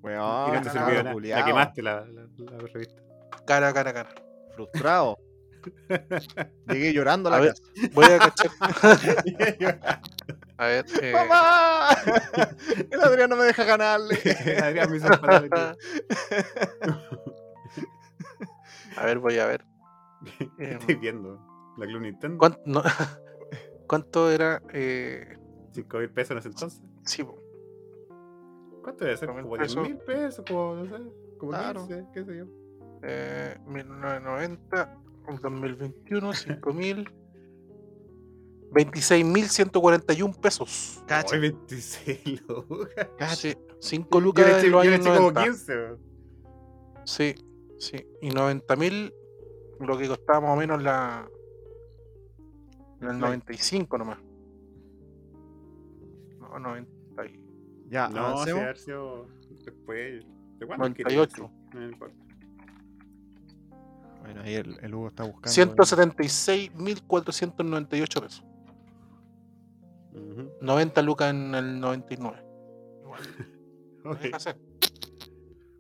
Weón, no culiao, La quemaste la, la, la revista. Cara, cara, cara. Frustrado. Llegué llorando a la A ver. casa. Voy a cachar. A ver. eh, ¡Mamá! El Adrián no me deja ganarle. Adrián me hizo a ver, voy a ver. ¿Qué Em, estoy viendo? ¿La Club Nintendo? ¿cuánto, no, ¿Cuánto era? Eh, ¿5 mil pesos en ese entonces? sí, po. ¿Cuánto debe ser? Cinco mil ¿Como 10 pesos. mil pesos? Como, no sé, como Claro. 15, qué sé yo. Eh, 1990, 2021, 5000. 26.141 pesos. Cacha. Ay, 26 lucas. Sí, 5 Yo lucas le eché, yo le años eché como 90. 15. weón. Sí, sí. Y 90.000, lo que costaba más o menos la. En el 95 nomás. No, 90 y- Ya, No, haber sido después. ¿De cuándo? 98. No importa. Bueno, ahí el, el Hugo está buscando. 176.498 pesos. Ujú. 90 lucas en el 99. Igual, no Ok. deja ser.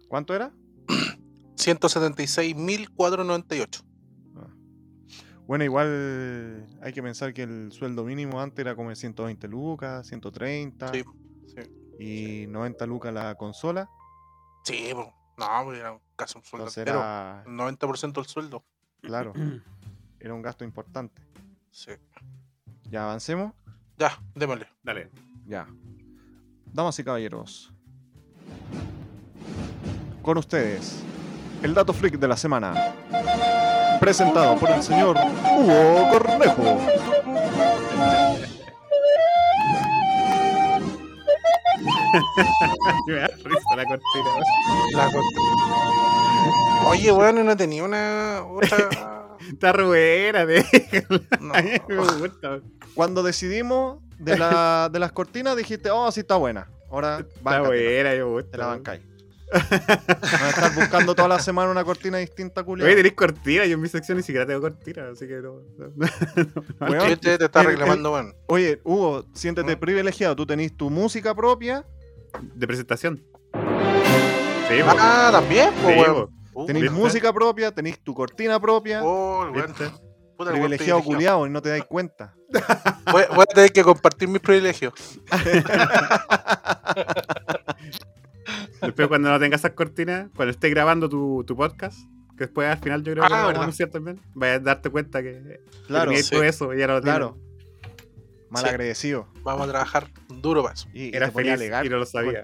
¿Cuánto era? 176.498. Bueno, igual hay que pensar que el sueldo mínimo antes era como de 120 lucas, 130 Sí, sí. y 90 lucas la consola. Sí, po. no, pues era casi un sueldo entero. era, El 90% del sueldo. claro, era un gasto importante. Sí. Ya avancemos. Ya, démosle. Dale. Ya. Damas y caballeros. Con ustedes, el dato freak de la semana. Presentado por el señor Hugo Cornejo. Me da risa la cortina. La cont- Oye, bueno, no tenía una otra. Está déjala. No. Me. Cuando decidimos de, la- de las cortinas, dijiste, oh, sí está buena. Ahora, Está buena, yo me gusta. te la bancáis. Van a estar buscando toda la semana una cortina distinta, culiao. Oye, tenéis cortina. Yo en mi sección ni siquiera tengo cortina, así que no. no- no- Weón, te está reclamando, bueno. Oye, Hugo, siéntete ¿Mm? privilegiado. Tú tenés tu música propia, De presentación. Sí. Ah, también, pues, Sí. Uh, tenés ¿viste? música propia, tenés tu cortina propia. oh. Puta, privilegiado privilegiado. culiao y no te dais cuenta. Voy, voy a tener que compartir mis privilegios. Después cuando no tengas esas cortinas, cuando estés grabando tu, tu podcast, que después al final yo creo que Ah, lo vamos a también, vayas a darte cuenta que Claro, tenías sí. todo eso y ya no lo claro. Malagradecido. Vamos a trabajar duro para eso. Y, y Era a feliz y no lo sabía.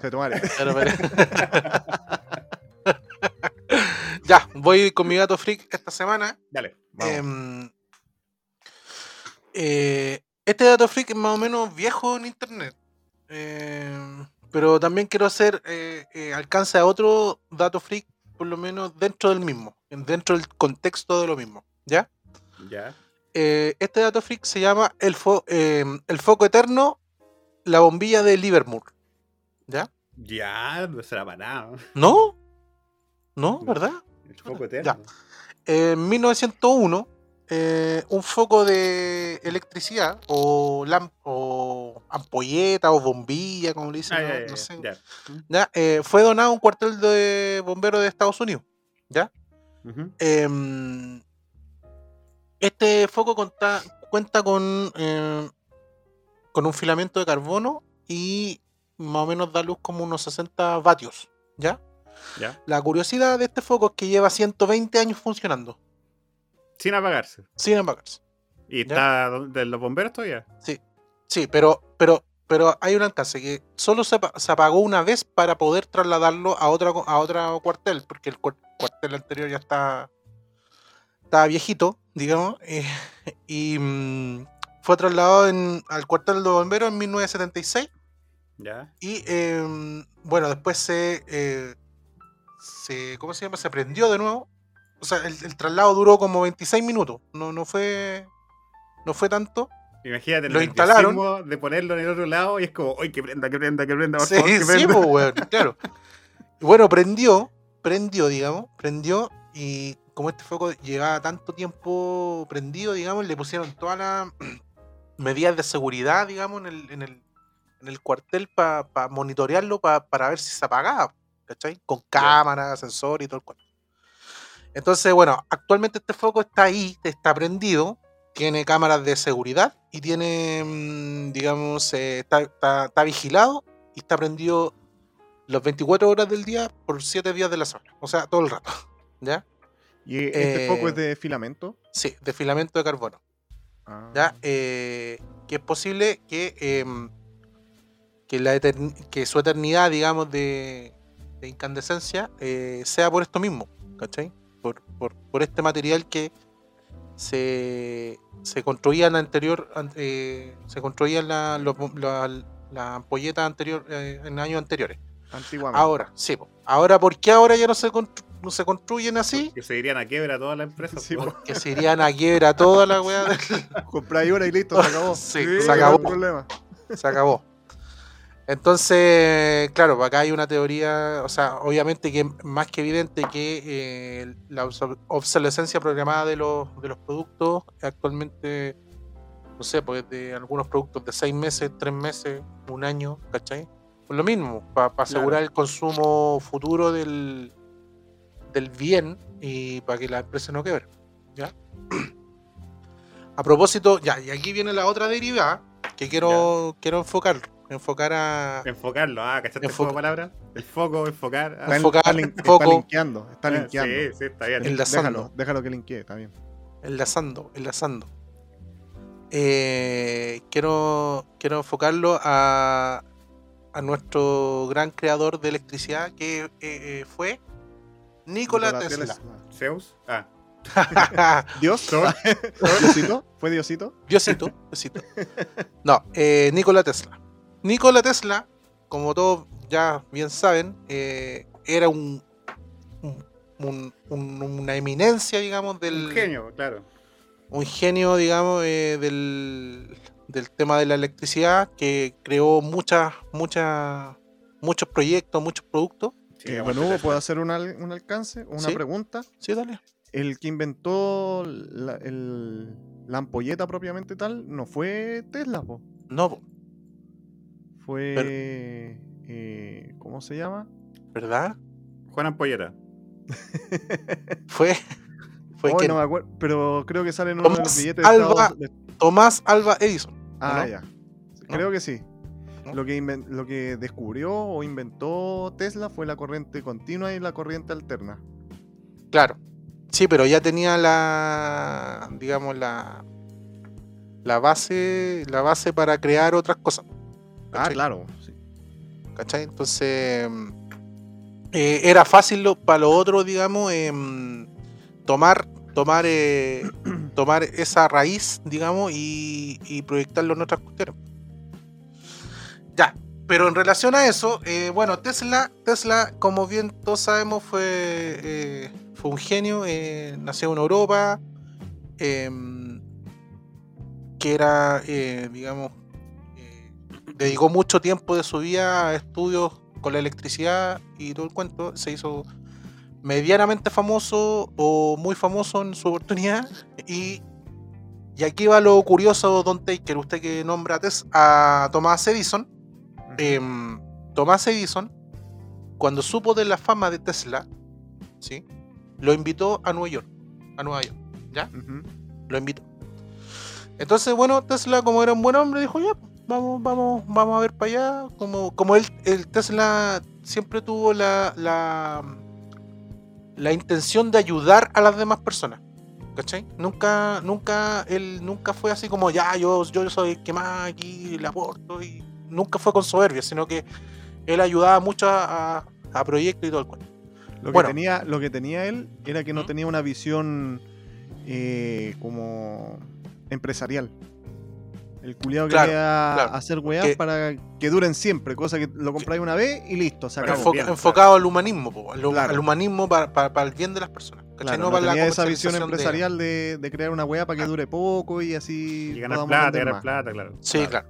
ya, voy con mi gato freak esta semana. Dale. Vamos. Em, eh, este dato freak es más o menos viejo en internet. Em, pero también quiero hacer eh, eh, alcance a otro dato freak, por lo menos dentro del mismo, en- dentro del contexto de lo mismo. ¿Ya? Ya. Eh, este dato freak se llama el, fo- el foco eterno, la bombilla de Livermore. ¿Ya? Ya, no será para nada. ¿No? ¿No? ¿Verdad? El foco eterno. En 1901, eh, un foco de electricidad o, lam- o ampolleta o bombilla, como le dicen, Ah, no, ya, no sé, ya. ya, eh, fue donado a un cuartel de bomberos de Estados Unidos. ¿ya? Em, este foco conta- cuenta con, em, con un filamento de carbono y más o menos da luz como unos 60 vatios. ¿ya? Ya. La curiosidad de este foco es que lleva 120 años funcionando, Sin apagarse. sin apagarse. ¿Y Ya. está de los bomberos todavía? Sí, pero, pero, pero hay un alcance que solo se, se apagó una vez para poder trasladarlo a otra a otro cuartel, porque el cuar- cuartel anterior ya está, está viejito, digamos, eh, y mm, fue trasladado en- al cuartel de bomberos en 1976 Ya. y em, bueno, después se, eh, se, ¿cómo se llama? Se prendió de nuevo. O sea, el, el traslado duró como 26 minutos, no, no fue no fue tanto. Imagínate el Lo instalaron. nerviosismo de ponerlo en el otro lado y es como, ¡ay, que prenda, que prenda, que prenda! Por Sí, favor, que sí, prenda". pues, weón, claro. Bueno, prendió, prendió, digamos, prendió y como este foco llevaba tanto tiempo prendido, digamos, le pusieron todas las medidas de seguridad, digamos, en el, en el, en el cuartel para monitorearlo pa- para ver si se apagaba, ¿cachai? Con cámaras, sensor y todo el cual. Entonces, bueno, actualmente este foco está ahí, está prendido, tiene cámaras de seguridad y tiene, mm, digamos, eh, está, está- está vigilado y está prendido las 24 horas del día por 7 días de la semana. O sea, todo el rato. ¿Ya? ¿Y este Eh, foco es de filamento? Sí, de filamento de carbono. Ah. ¿ya? Eh, que es posible que, em, que, la etern- que su eternidad, digamos, de, de incandescencia eh, sea por esto mismo, ¿cachai? Por, por, por este material que se, se construía en la anterior, an- eh, se construía en la, los- la, la ampolleta anterior, eh, en años anteriores. Antiguamente. Ahora, sí, po. ahora, ¿por qué ahora ya no se, constru- no se construyen así? Que se irían a quiebra todas las empresas. Sí. Que se irían a quiebra toda la weá Compráis una y listo, se acabó. Sí, no se problema. se acabó. Entonces, claro, acá hay una teoría, o sea, obviamente que es más que evidente que eh, la obs- obsolescencia programada de los, de los productos actualmente, no sé, pues de algunos productos de seis meses, tres meses, un año, ¿cachai? Pues lo mismo, para asegurar el consumo futuro del, del bien y para que la empresa no quiebre. ¿Ya? A propósito, ya, y aquí viene la otra derivada que quiero, quiero enfocar, enfocar a Enfocarlo, ah, ¿cachaste el juego de palabras? El foco, enfocar. ah. Está, Enfocar, está linkeando, está Ah, linkeando. Sí, sí, está bien. El- Enlazando. Déjalo, déjalo que linkee, está bien. enlazando, enlazando. Eh, quiero, quiero enfocarlo a, a nuestro gran creador de electricidad que eh, eh, fue Nikola Nikola Tesla. Zeus. Ah, ¿Dios? ¿Diosito? ¿Fue Diosito? Diosito, Diosito. No, eh, Nikola Tesla. Nikola Tesla, como todos ya bien saben, eh, era un, un- un- un- una eminencia, digamos, del un genio, claro. un genio, digamos, eh, del, del tema de la electricidad que creó muchas, muchas, muchos proyectos, muchos productos. Sí, Eh, bueno, Hugo. ¿puedo hacer un, al- un alcance? ¿Una Sí. pregunta? Sí, dale. El que inventó la, el- la ampolleta propiamente tal no fue Tesla, po. No, po, fue... eh, ¿Cómo se llama? ¿verdad? Juan Ampolleta. Fue, fue que no me acuerdo, pero creo que sale en uno de los billetes de Estados de- Tomás Alba Edison. Ah, ¿no? ya. ¿No? Creo que sí. ¿No? Lo que, lo que descubrió o inventó Tesla fue la corriente continua y la corriente alterna. Claro. Sí, pero ya tenía la, digamos, la, la base, la base para crear otras cosas. Ah, claro. sí. ¿Cachai? Entonces, mm, eh, era fácil lo- para lo otro, digamos, em, tomar, tomar, eh, tomar esa raíz, digamos, y, y proyectarlo en otras cuestiones. Ya, pero en relación a eso, eh, bueno, Tesla, Tesla, como bien todos sabemos, fue, eh, fue un genio, eh, nació en Europa, em, que era, eh, digamos, dedicó mucho tiempo de su vida a estudios con la electricidad y todo el cuento, se hizo medianamente famoso o muy famoso en su oportunidad y, y aquí va lo curioso, Don Taker, usted que nombra a, Thomas Edison, em, Thomas Edison, cuando supo de la fama de Tesla, ¿sí? lo invitó a Nueva York, a Nueva York, ¿ya? Lo invitó. Entonces, bueno, Tesla, como era un buen hombre, dijo, ya, vamos, vamos, vamos a ver para allá. Como, como él, el Tesla siempre tuvo la, la, la intención de ayudar a las demás personas. ¿Cachai? Nunca, nunca, él nunca fue así como, ya, yo, yo soy el que más aquí le aporto. Y nunca fue con soberbia, sino que él ayudaba mucho a, a- a proyectos y todo el cuento. Lo, que Bueno. tenía, lo que tenía él era que no Ujú. tenía una visión eh, como empresarial. El culiado Claro, quería claro. hacer weas Que- para que duren siempre, cosa que lo compráis una vez y listo, se Para acabó. Enfo- bien, enfocado al humanismo, po, al, Claro. al humanismo para, para- para el bien de las personas. No no para la tenía esa visión de- empresarial de, de crear una wea para que dure poco y así Y ganar plata, ganar más. plata, claro. Sí, claro.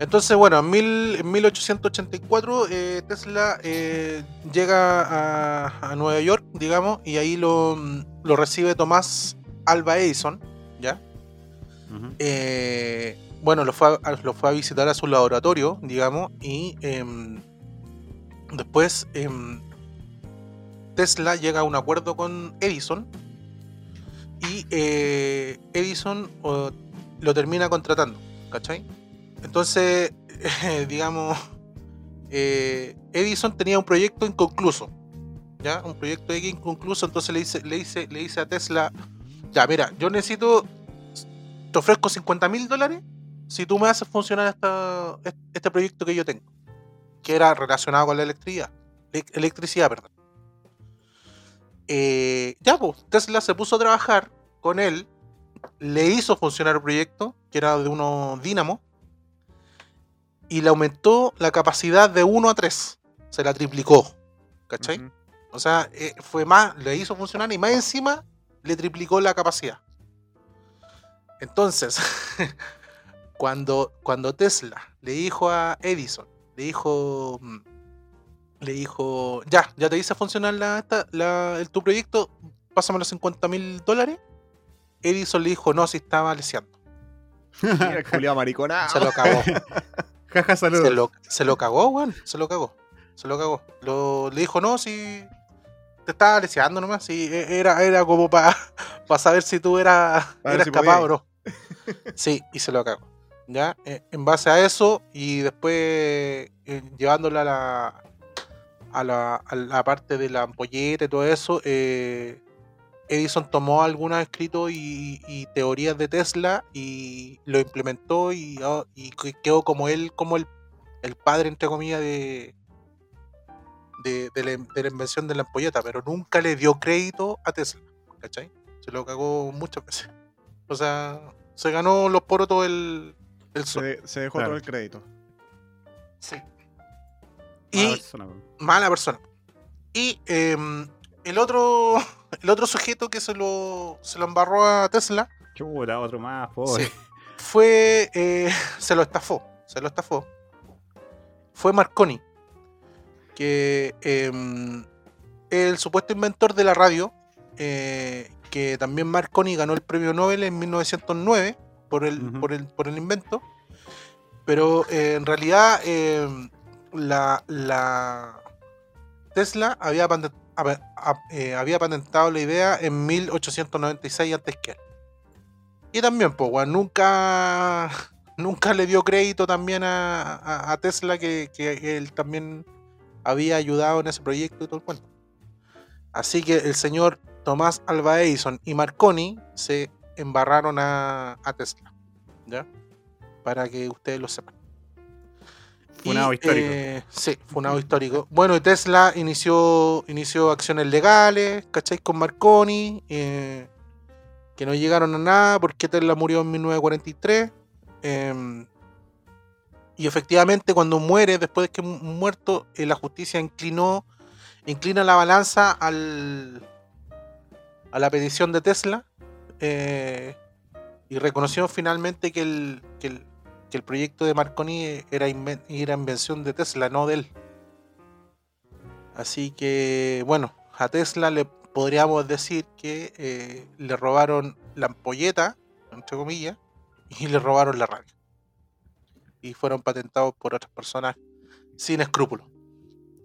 Entonces, bueno, en, mil- en 1884 eh, Tesla eh, llega a, a Nueva York, digamos, y ahí lo, lo recibe Tomás Alba Edison, ¿ya? Eh, bueno, lo fue, a, lo fue a visitar a su laboratorio, digamos, y em, después em, Tesla llega a un acuerdo con Edison y eh, Edison lo termina contratando, ¿cachai? Entonces, digamos, eh, Edison tenía un proyecto inconcluso, ¿ya? Un proyecto inconcluso, entonces le dice, le dice, le dice a Tesla, ya, mira, yo necesito, te ofrezco 50 mil dólares si tú me haces funcionar esta, este proyecto que yo tengo, que era relacionado con la electricidad, electricidad, perdón. Eh, ya, pues, Tesla se puso a trabajar con él, le hizo funcionar el proyecto, que era de unos dínamos, y le aumentó la capacidad de 1 a 3. Se la triplicó. ¿Cachai? O sea, eh, fue más, le hizo funcionar y más encima le triplicó la capacidad. Entonces, cuando, cuando Tesla le dijo a Edison, le dijo, mm, le dijo, ya, ya te hice funcionar la, esta- la- el, tu proyecto, pásame los 50 mil dólares. Edison le dijo, no, si estaba leseando. Mira, culiao mariconado. Se lo cagó. Jaja, saludos. Se lo, se lo cagó, weón. Se lo cagó. Se lo cagó. Lo, le dijo, no, si te estaba leseando nomás. Si e- era, era como para saber si tú eras, Pa' eras si capaz podías. o no. Sí, y se lo cagó. ¿Ya? Eh, En base a eso, y después eh, llevándola a la, a la, a la parte de la ampolleta y todo eso, eh, Edison tomó algunos escritos y, teorías de Tesla y lo implementó y, ah, quedó como él, como el, el padre, entre comillas, de, de la, de la invención de la ampolleta, pero nunca le dio crédito a Tesla, ¿cachai? Se lo cagó muchas veces. O sea, se ganó los porotos el, el Se, sol. de- se dejó Claro. todo el crédito. Sí. Mala Y persona, mala persona. Y em, el otro el otro sujeto que se lo, se lo embarró a Tesla Chuta, otro más, pobre. sí, fue. eh, se lo estafó. Se lo estafó. Fue Marconi. Que em, el supuesto inventor de la radio. eh, que también Marconi ganó el premio Nobel en 1909 por el, por el, por el invento. Pero eh, en realidad em, la, la Tesla había, patent- eh, había patentado la idea en 1896 antes que él. Y también, pues, nunca, nunca le dio crédito también a, a- a Tesla que, que él también había ayudado en ese proyecto y todo el cuento. Así que el señor Tomás Alva Edison y Marconi se embarraron a, a Tesla. ¿Ya? Para que ustedes lo sepan. Funado Y, histórico. eh, sí, funado histórico. Bueno, y Tesla inició, inició acciones legales, ¿cacháis? Con Marconi, eh, que no llegaron a nada porque Tesla murió en 1943. em, y efectivamente, cuando muere, después de que mu- muerto, eh, la justicia inclinó, inclina la balanza al, a la petición de Tesla eh, y reconoció finalmente que el, que el, que el proyecto de Marconi era, inven- era invención de Tesla, no de él. Así que, bueno, a Tesla le podríamos decir que eh, le robaron la ampolleta, entre comillas, y le robaron la radio. Y fueron patentados por otras personas sin escrúpulos.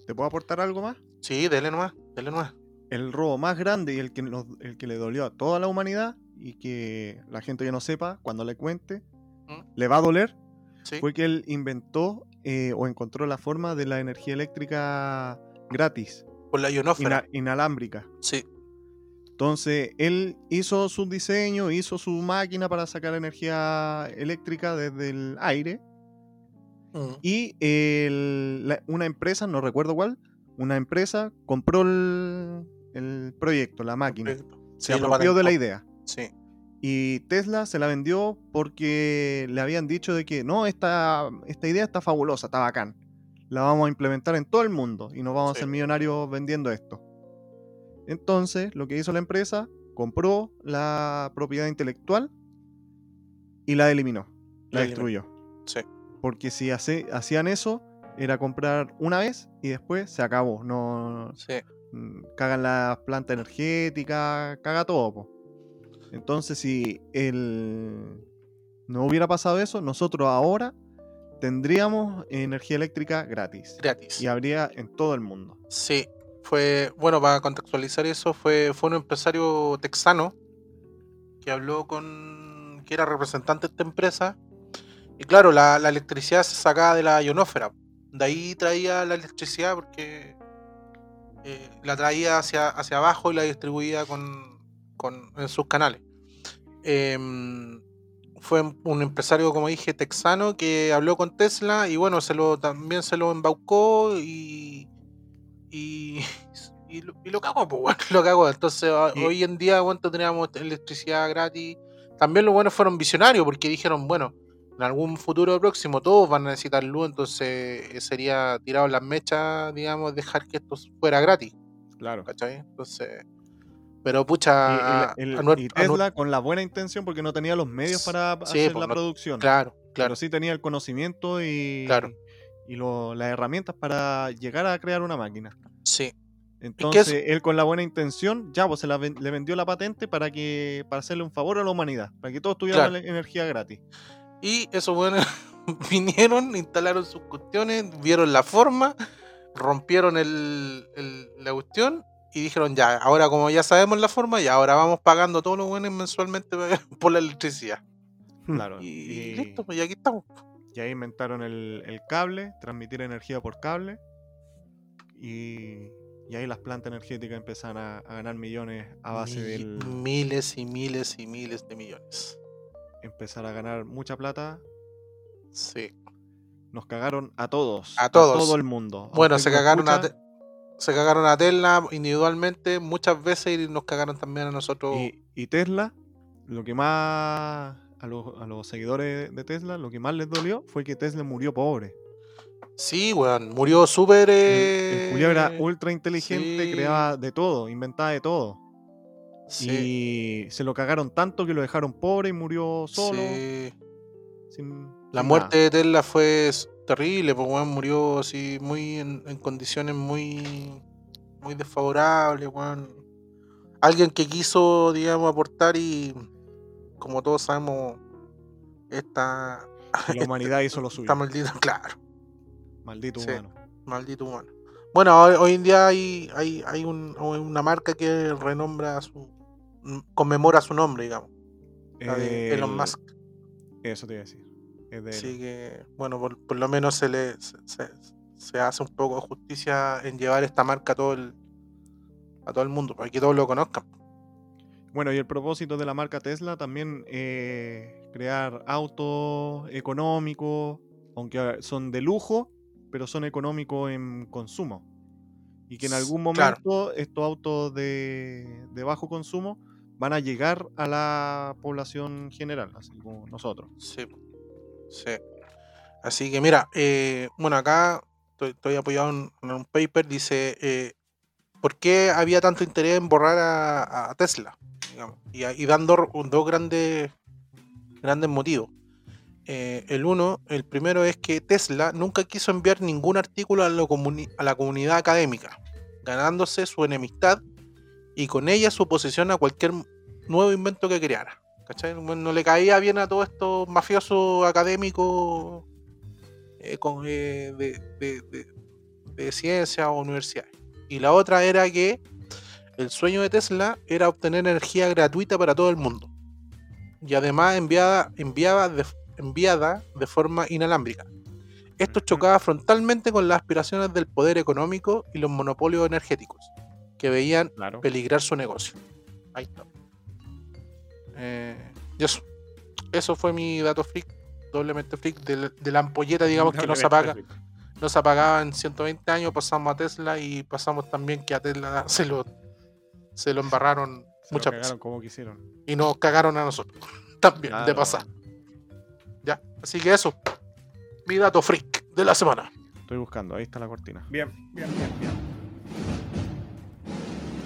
¿Te puedo aportar algo más? Sí, dele nomás, dele nomás. El robo más grande y el que, nos- el que le dolió a toda la humanidad y que la gente ya no sepa, cuando le cuente, ¿Mm? le va a doler, Sí, fue que él inventó eh, o encontró la forma de la energía eléctrica gratis, por la ionósfera. ina- inalámbrica. Sí, Entonces, él hizo su diseño, hizo su máquina para sacar energía eléctrica desde el aire mm, y el- la- una empresa, no recuerdo cuál, una empresa compró el, el proyecto, la máquina, se Sí, apropió de la idea. Sí, Y Tesla se la vendió porque le habían dicho de que no, esta, esta idea está fabulosa, está bacán. La vamos a implementar en todo el mundo y nos vamos Sí. a hacer millonarios vendiendo esto. Entonces, lo que hizo la empresa, compró la propiedad intelectual y la eliminó, la La eliminó. destruyó. sí. Porque si hace- hacían eso, era comprar una vez y después se acabó. No, sí. Mm, cagan las plantas energéticas, caga todo. po. Entonces, si el... no hubiera pasado eso, nosotros ahora tendríamos energía eléctrica gratis. Gratis. Y habría en todo el mundo. Sí, fue, bueno, para contextualizar eso, fue, fue un empresario texano que habló con, que era representante de esta empresa. Y claro, la, la electricidad se sacaba de la ionósfera. De ahí traía la electricidad porque eh, la traía hacia, hacia abajo y la distribuía con, con- en sus canales. Em, fue un empresario, como dije, texano que habló con Tesla y bueno, se lo, también se lo embaucó y, y, y, lo, y lo cagó, pues, bueno, lo cagó. Entonces, a- Y- hoy en día, bueno, teníamos electricidad gratis. También los buenos fueron visionarios porque dijeron, bueno, en algún futuro próximo todos van a necesitar luz, entonces eh, sería tirado las mechas, digamos, dejar que esto fuera gratis, Claro. ¿cachai? Entonces, pero Y, pucha, el- el- a nuer- y a nuer- Tesla con la buena intención porque no tenía los medios para Sí, hacer pues, la no- producción. claro, Pero claro, sí tenía el conocimiento y, Claro. y lo- las herramientas para llegar a crear una máquina. sí, Entonces, es- él con la buena intención, ya pues se la le vendió la patente para que para hacerle un favor a la humanidad, para que todos tuvieran Claro. energía gratis. Y esos buenos vinieron, instalaron sus cuestiones, vieron la forma, rompieron el, el- la cuestión y dijeron ya, ahora como ya sabemos la forma, ya ahora vamos pagando todos los buenos mensualmente por la electricidad. Claro. Y, Y, listo, pues y aquí estamos. y ahí inventaron el, el cable, transmitir energía por cable. Y, y ahí las plantas energéticas empezaron a, a ganar millones a base Mi- del Miles y miles y miles de millones. Empezar a ganar mucha plata. Sí. Nos cagaron a todos. A todos. todo el mundo. Bueno, se cagaron, a escucha, se cagaron a Tesla individualmente muchas veces y nos cagaron también a nosotros. Y, y Tesla, lo que más a los, a los seguidores de Tesla, lo que más les dolió fue que Tesla murió pobre. Sí, weón, murió súper... El, eh, el Julio era ultra inteligente, sí. creaba de todo, inventaba de todo. Sí, Y se lo cagaron tanto que lo dejaron pobre y murió solo. sí. sin- La sin muerte nada. de Tesla fue terrible, pues weón, murió así muy en, en condiciones muy muy desfavorables, weón. Alguien que quiso, digamos, aportar y como todos sabemos, esta, la humanidad hizo lo suyo. esta maldita, claro, Maldito Sí. humano. maldito humano. Bueno, hoy, hoy en día hay, hay, hay un- una marca que renombra su conmemora su nombre, digamos, la de Elon El- Musk. Eso te iba a decir. Es de Así que, bueno, por, por lo menos se le se, se- se hace un poco de justicia en llevar esta marca a todo el, a todo el mundo, para que todos lo conozcan. Bueno, y el propósito de la marca Tesla también eh, crear autos económicos, aunque son de lujo, pero son económicos en consumo. Y que en algún Claro. momento estos autos de, de bajo consumo van a llegar a la población general, así como nosotros. Sí, sí. Así que mira, eh, bueno, acá estoy, apoyado en, un paper, dice, eh, ¿por qué había tanto interés en borrar a, Tesla? Y, y dando dos grandes, grandes motivos. Eh, el uno, el primero es que Tesla nunca quiso enviar ningún artículo a la comunidad académica, ganándose su enemistad y con ella su oposición a cualquier nuevo invento que creara. ¿Cachai? Bueno, no le caía bien a todos estos mafiosos académicos eh, con, eh, de, de, de- de ciencia o universidades. Y la otra era que el sueño de Tesla era obtener energía gratuita para todo el mundo. Y además enviada, de, enviada de forma inalámbrica. Esto chocaba frontalmente con las aspiraciones del poder económico y los monopolios energéticos, que veían Claro. peligrar su negocio. Ahí está. Eh, y eso. Eso fue mi dato freak, doblemente freak, de, la- de la ampolleta, digamos, que no se apaga. No se apagaba en 120 años, pasamos a Tesla y pasamos también que a Tesla se lo, se lo embarraron Se lo muchas veces. como quisieron. Y nos cagaron a nosotros. También, de pasar. Ya, así que eso. Mi dato freak de la semana. Estoy buscando, ahí está la cortina. Bien, bien, bien, bien.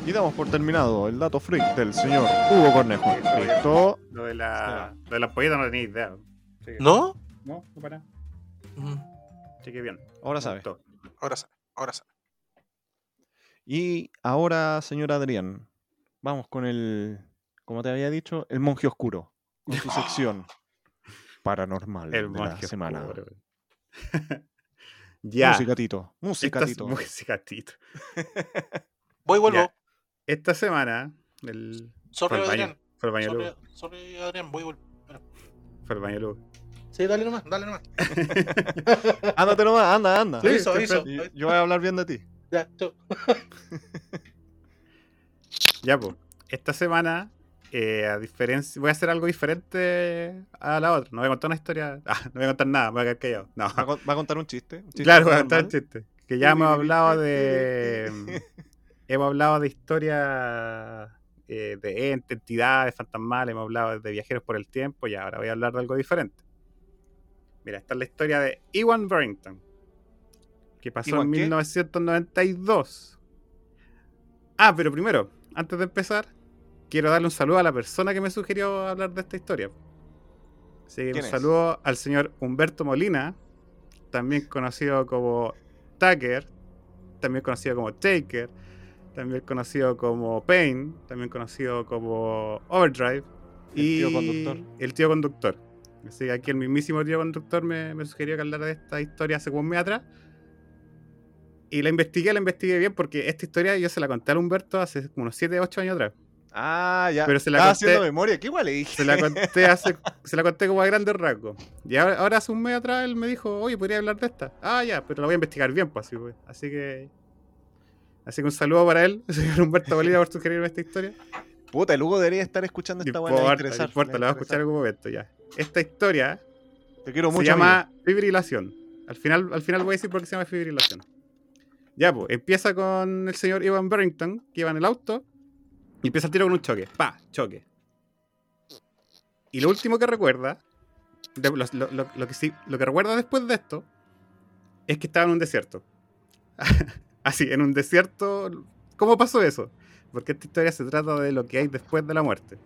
Y damos por terminado el dato freak del señor Hugo Cornejo. Listo. Lo de la, lo de la no tenía idea. Sí. ¿No? No, no para. Mm, Sí que bien. Ahora sabe. Ahora sabe, ahora sabe. Y ahora, señor Adrián, vamos con el, como te había dicho, el monje oscuro, con su sección paranormal El de la semana. oscuro. ya. Música, Tito. Música, Tito. música, Tito. Voy y vuelvo. Ya. Esta semana, el. Sorry, Fue al baño. Adrián. Fue al baño Sorry, Adrián, voy vuelvo. Fue al baño Lugo. Sí, dale nomás, dale nomás. Ándate nomás, anda, anda. Sí, aviso. Y yo voy a hablar bien de ti. Ya, chau. Ya, pues. Esta semana, eh, a diferencia. Voy a hacer algo diferente a la otra. No voy a contar una historia. Ah, no voy a contar nada, me voy a quedar callado. No. ¿Va a, va a contar un chiste? ¿Un chiste Claro, voy a contar un chiste. Que ya hemos hablado de. Hemos hablado de historias eh, de entes, entidades fantasmales, hemos hablado de viajeros por el tiempo y ahora voy a hablar de algo diferente. Mira, esta es la historia de Ewan Barrington, que pasó ¿Ewan en qué? 1992. Ah, pero primero, antes de empezar, quiero darle un saludo a la persona que me sugirió hablar de esta historia. Así que un saludo al señor Humberto Molina, también conocido como Tucker, también conocido como Taker, también conocido como Pain, también conocido como Overdrive. El y tío conductor. El tío conductor. Así que aquí el mismísimo tío conductor me, me sugirió que hablara de esta historia hace un mes atrás. Y la investigué, la investigué bien porque esta historia yo se la conté a Humberto hace como unos 7, 8 años atrás. Ah, ya. Pero se la Estaba conté- haciendo memoria. ¿Qué igual le dije? Se la conté hace, se la conté como a grandes rasgos. Y ahora, ahora hace un mes atrás él me dijo, oye, podría hablar de esta. Ah, ya, pero la voy a investigar bien, pues así, pues. Así que. Así que un saludo para él, señor Humberto Bolívar, por sugerirme esta historia. Puta, el Hugo debería estar escuchando No esta importa, weá. no interesar, importa, la voy a escuchar en algún momento ya. Esta historia Te quiero se mucho. llama fibrilación. Al final, al final voy a decir por qué se llama fibrilación. Ya, pues, empieza con el señor Ivan Barrington, que iba en el auto, y empieza el tiro con un choque. Pa, choque. Y lo último que recuerda, lo, lo- lo- lo que sí, lo que recuerda después de esto, es que estaba en un desierto. Así, en un desierto. ¿Cómo pasó eso? Porque esta historia se trata de lo que hay después de la muerte.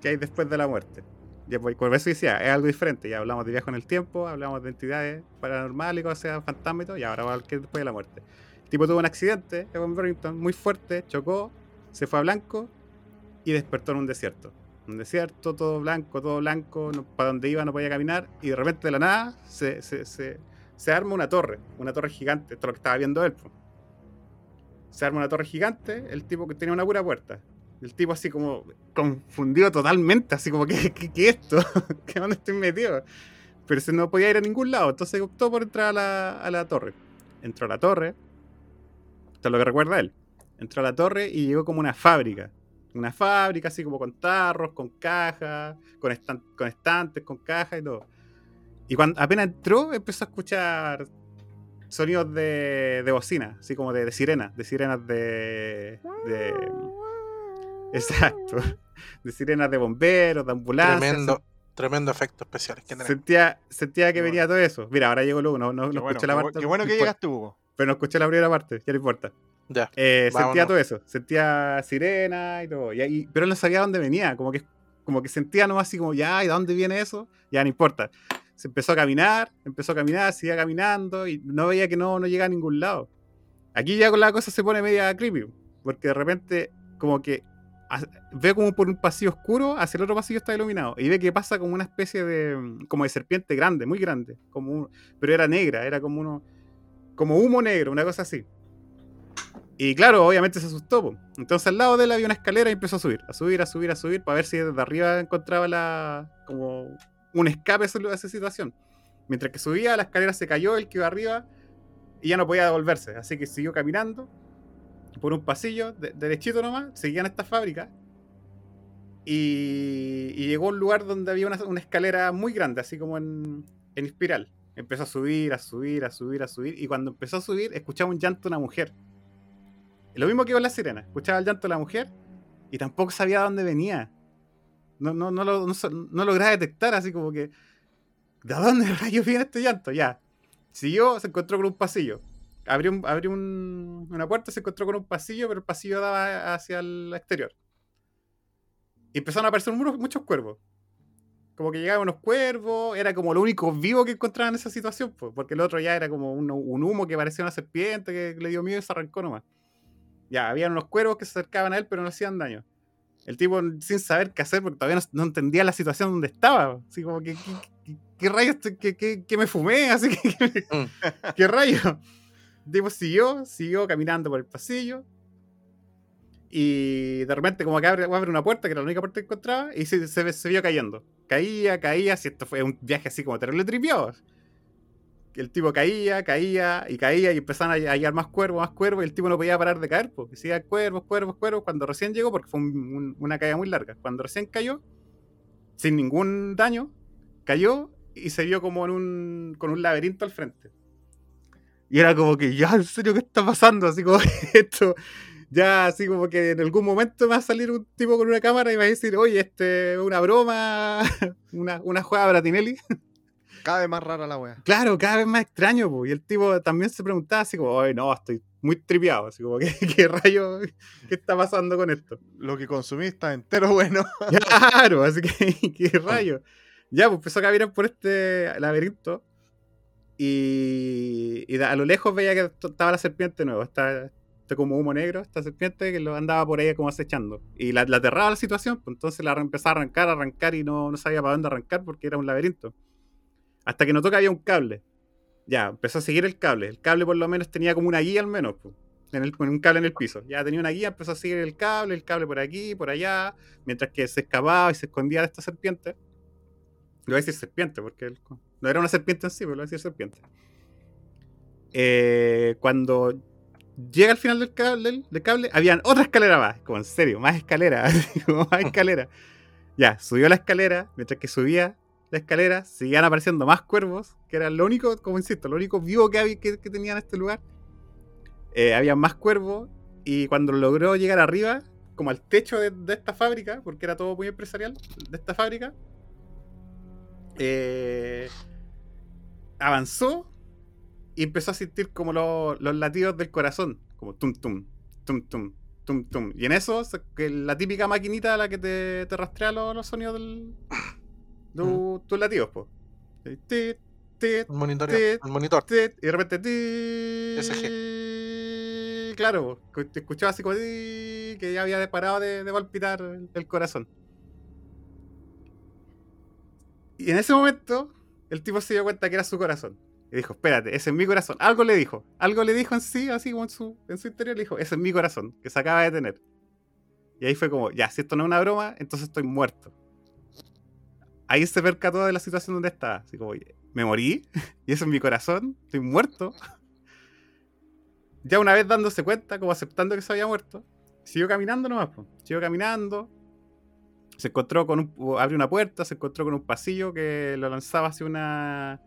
¿Qué hay después de la muerte? Ya, pues, por eso decía, es algo diferente. Ya hablamos de viaje en el tiempo, hablamos de entidades paranormales y cosas fantasmas y todo, y ahora va a ver qué es después de la muerte. El tipo tuvo un accidente, Evan Barrington, muy fuerte, chocó, se fue a blanco y despertó en un desierto. Un desierto, todo blanco, todo blanco, no- para donde iba no podía caminar, y de repente de la nada se, se, se- se arma una torre, una torre gigante, esto es lo que estaba viendo él. Se arma una torre gigante, el tipo que tenía una pura puerta. El tipo así como confundido totalmente, así como, ¿qué, qué, qué es esto? ¿Qué dónde estoy metido? Pero se no podía ir a ningún lado, entonces optó por entrar a la, a la torre. Entró a la torre, esto es lo que recuerda él. Entró a la torre y llegó como una fábrica. Una fábrica así como con tarros, con cajas, con, con estantes, con cajas y todo. Y cuando apenas entró, empezó a escuchar sonidos de, de bocina, así como de, de sirenas, de sirenas de, de... Exacto. De sirenas de bomberos, de ambulancias. Tremendo, tremendo efecto especial. Sentía, sentía que venía todo eso. Mira, ahora llegó luego, no, no, no bueno, escuché la parte. qué bueno no que llegaste, Hugo. Pero no escuché la primera parte, ya no importa. Ya. Eh, sentía todo eso, sentía sirena y todo. y pero no sabía dónde venía, como que, como que sentía nomás así como, ya, ¿y de dónde viene eso? Ya no importa. Se empezó a caminar, empezó a caminar, seguía caminando y no veía que no, no llegaba a ningún lado. Aquí ya con la cosa se pone media creepy, porque de repente como que ve como por un pasillo oscuro, hacia el otro pasillo está iluminado, y ve que pasa como una especie de, como de serpiente grande, muy grande, como pero era negra, era como uno, como humo negro, una cosa así. Y claro, obviamente se asustó. Entonces al lado de él había una escalera y empezó a subir, a subir, a subir, a subir, para ver si desde arriba encontraba la como un escape a esa- situación. Mientras que subía, la escalera se cayó, él quedó arriba y ya no podía devolverse. Así que siguió caminando por un pasillo, de- derechito nomás, seguían esta fábrica. Y, y llegó a un lugar donde había una, escalera muy grande, así como en, en espiral. Empezó a subir, a subir, a subir, a subir. Y cuando empezó a subir, escuchaba un llanto de una mujer. Lo mismo que con la sirena. Escuchaba el llanto de la mujer y tampoco sabía de dónde venía. No, no, no, lo, no, no lograba detectar, así como que. ¿De dónde rayos viene este llanto? Ya. Siguió, se encontró con un pasillo. Abrió, abrió un- una puerta, se encontró con un pasillo, pero el pasillo daba hacia el exterior. Y empezaron a aparecer muchos, cuervos. Como que llegaban unos cuervos, era como lo único vivo que encontraba en esa situación, pues, porque el otro ya era como un, un humo que parecía una serpiente que le dio miedo y se arrancó nomás. Ya, habían unos cuervos que se acercaban a él, pero no hacían daño. El tipo, sin saber qué hacer, porque todavía no, no entendía la situación donde estaba. Así como, que, ¿qué, rayos, te- qué, qué- qué me fumé? Así que, ¿qué, Mm. ¿qué rayos? El tipo siguió, siguió caminando por el pasillo. Y de repente, como que abre, abre una puerta, que era la única puerta que encontraba, y se, se, se vio cayendo. Caía, caía, si esto fue un viaje así como terrible tripiado. El tipo caía, caía y caía y empezaron a hallar más cuervos, más cuervos, y el tipo no podía parar de caer, porque seguía cuervos, cuervos, cuervos, cuando recién llegó, porque fue un- un- una caída muy larga. Cuando recién cayó, sin ningún daño, cayó y se vio como en un, con un laberinto al frente. Y era como que, ya, en serio, ¿qué está pasando? Así como esto, ya, así como que en algún momento va a salir un tipo con una cámara y va a decir, oye, este, una broma, una, una jugada Bratinelli. Cada vez más rara la wea. Claro, cada vez más extraño, po. y el tipo también se preguntaba así como, oye, no, estoy muy tripeado, así como, ¿qué, qué rayo, qué está pasando con esto? Lo que consumí está entero bueno. Claro, así que, ¿qué rayo? Ya, pues empezó a caminar por este laberinto y, y a lo lejos veía que estaba la serpiente nueva, está, está como humo negro, esta serpiente que lo andaba por ahí como acechando. Y la, la aterraba la situación, pues entonces la empezó a arrancar, a arrancar y no, no sabía para dónde arrancar porque era un laberinto. Hasta que notó que había un cable. Ya, empezó a seguir el cable. El cable por lo menos tenía como una guía al menos, un cable en el piso. Ya tenía una guía, empezó a seguir el cable, el cable por aquí, por allá, mientras que se escapaba y se escondía de esta serpiente. Le voy a decir serpiente, porque no era una serpiente en sí, pero le voy a decir serpiente. Eh, cuando llega al final del cable, del cable, otra escalera más. Como en serio, más escalera. más escalera. Ya, subió la escalera, mientras que subía la escalera, seguían apareciendo más cuervos, que era lo único, como insisto, lo único vivo que, había, que, que en este lugar. Eh, había más cuervos, y cuando logró llegar arriba, como al techo de, esta fábrica, porque era todo muy empresarial, de esta fábrica, eh, avanzó y empezó a sentir como lo- los latidos del corazón, como tum tum, tum tum, tum tum. Y en eso, la típica maquinita a la que te, te rastrea los, los sonidos del, de tus latidos, pues. Tit, tit, El monitor. El monitor. tit, y de repente tit, claro, po, te escuchaba así como tit, que ya había parado de, de palpitar el, el corazón. Y en ese momento, el tipo se dio cuenta que era su corazón. Y dijo, espérate, ese es mi corazón. Algo le dijo. Algo le dijo en sí, así como en su, en su interior, le dijo, ese es mi corazón, que se acaba de tener. Y ahí fue como, ya, si esto no es una broma, entonces estoy muerto. Ahí se percató de la situación donde estaba. Así como, me morí, y ese es mi corazón, estoy muerto. Ya una vez dándose cuenta, como aceptando que se había muerto, siguió caminando nomás, po. siguió caminando. Se encontró con un. abrió una puerta, se encontró con un pasillo que lo lanzaba hacia una.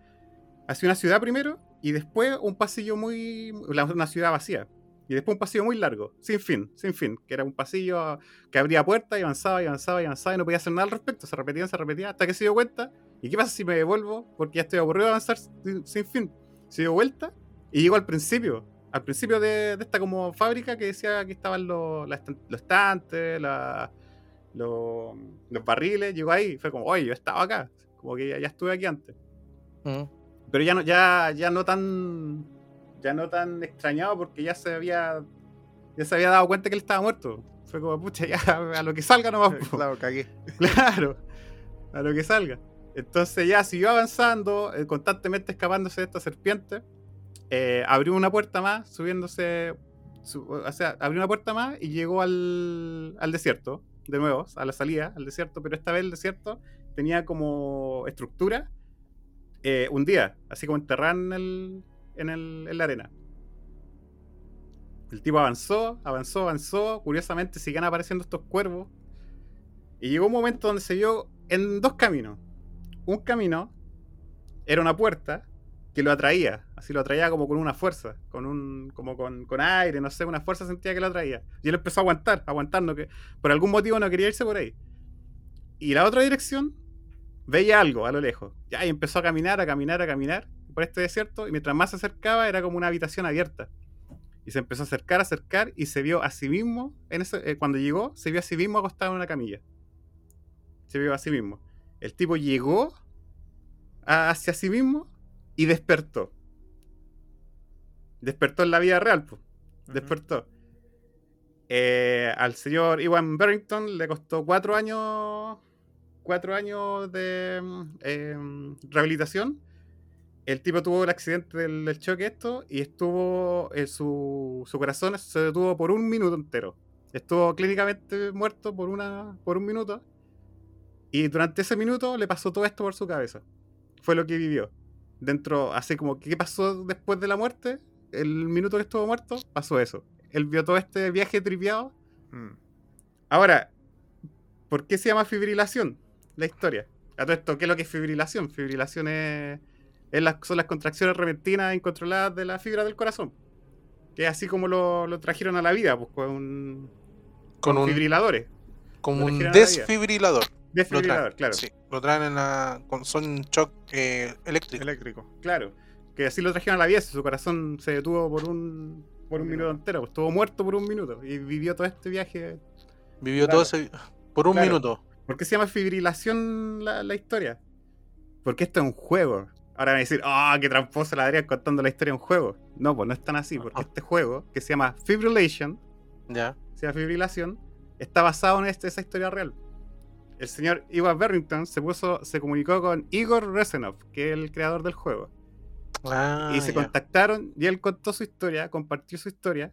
hacia una ciudad primero, y después un pasillo muy. una ciudad vacía. Y después un pasillo muy largo, sin fin, sin fin, que era un pasillo que abría puertas y avanzaba y avanzaba y avanzaba y no podía hacer nada al respecto, se repetía, se repetía, hasta que se dio cuenta. ¿Y qué pasa si me devuelvo? Porque ya estoy aburrido de avanzar sin, sin fin. Se dio vuelta y llegó al principio, al principio de, de esta como fábrica que decía que estaban los, los estantes, la- los, los barriles, llegó ahí y fue como, oye, yo estaba acá, como que ya, ya estuve aquí antes. Mm. Pero ya no, ya, ya no tan. Ya no tan extrañado porque ya se había. Ya se había dado cuenta que él estaba muerto. Fue como, pucha, ya a lo que salga nomás. po". claro, cagué. Claro, a lo que salga. Entonces ya siguió avanzando, eh, constantemente escapándose de esta serpiente. Eh, abrió una puerta más, subiéndose. su- o sea, abrió una puerta más y llegó al, al desierto, de nuevo, a la salida, al desierto, pero esta vez el desierto tenía como estructura eh, hundida, así como enterrada en, el, en, el- en la arena. El tipo avanzó, avanzó, avanzó. Curiosamente siguen apareciendo estos cuervos. Y llegó un momento donde se vio en dos caminos. Un camino era una puerta que lo atraía, así lo atraía como con una fuerza, con un, como con, con aire, no sé, una fuerza sentía que lo atraía. Y él empezó a aguantar, aguantando que por algún motivo no quería irse por ahí. Y la otra dirección veía algo a lo lejos. Ya, y empezó a caminar, a caminar, a caminar por este desierto. Y mientras más se acercaba, era como una habitación abierta. Y se empezó a acercar, a acercar, y se vio a sí mismo, en ese, eh, cuando llegó, se vio a sí mismo acostado en una camilla. Se vio a sí mismo. El tipo llegó a- hacia sí mismo y despertó. Despertó en la vida real, pues. Despertó. Eh, al señor Iwan Barrington le costó cuatro años. Cuatro años de mm, em, rehabilitación. El tipo tuvo el accidente del, del choque esto y estuvo, eh, su, su corazón se detuvo por un minuto entero. Estuvo clínicamente muerto por, una, por un minuto. Y durante ese minuto le pasó todo esto por su cabeza. Fue lo que vivió. Dentro, así como, ¿qué pasó después de la muerte? El minuto que estuvo muerto, pasó eso. Él vio todo este viaje triviado. Mm. Ahora, ¿por qué se llama fibrilación? La historia. A todo esto, ¿qué es lo que es fibrilación? Fibrilación es, es las, son las contracciones repentinas e incontroladas de la fibra del corazón. Que es así como lo, lo trajeron a la vida, pues con, Con un, fibriladores. como lo un desfibrilador. Lo traen, Desfibrilador, claro. Sí, lo traen en la. Con, son shock eh, eléctrico. Eléctrico. Claro. Que así lo trajeron a la vida, su corazón se detuvo por un, por un minuto entero. Pues estuvo muerto por un minuto y vivió todo este viaje. Vivió Claro. todo ese. Por un Claro. minuto. ¿Por qué se llama fibrilación la, la historia? Porque esto es un juego. Ahora van a decir, ah, qué tramposo la Adrián contando la historia de un juego. No, pues no es tan así, porque este juego, que se llama Fibrillation, Ya. se llama Fibrilación, está basado en este- esa historia real. El señor Ivan Barrington se puso, se comunicó con Igor Resenov, que es el creador del juego. Ah, y se contactaron y él contó su historia, compartió su historia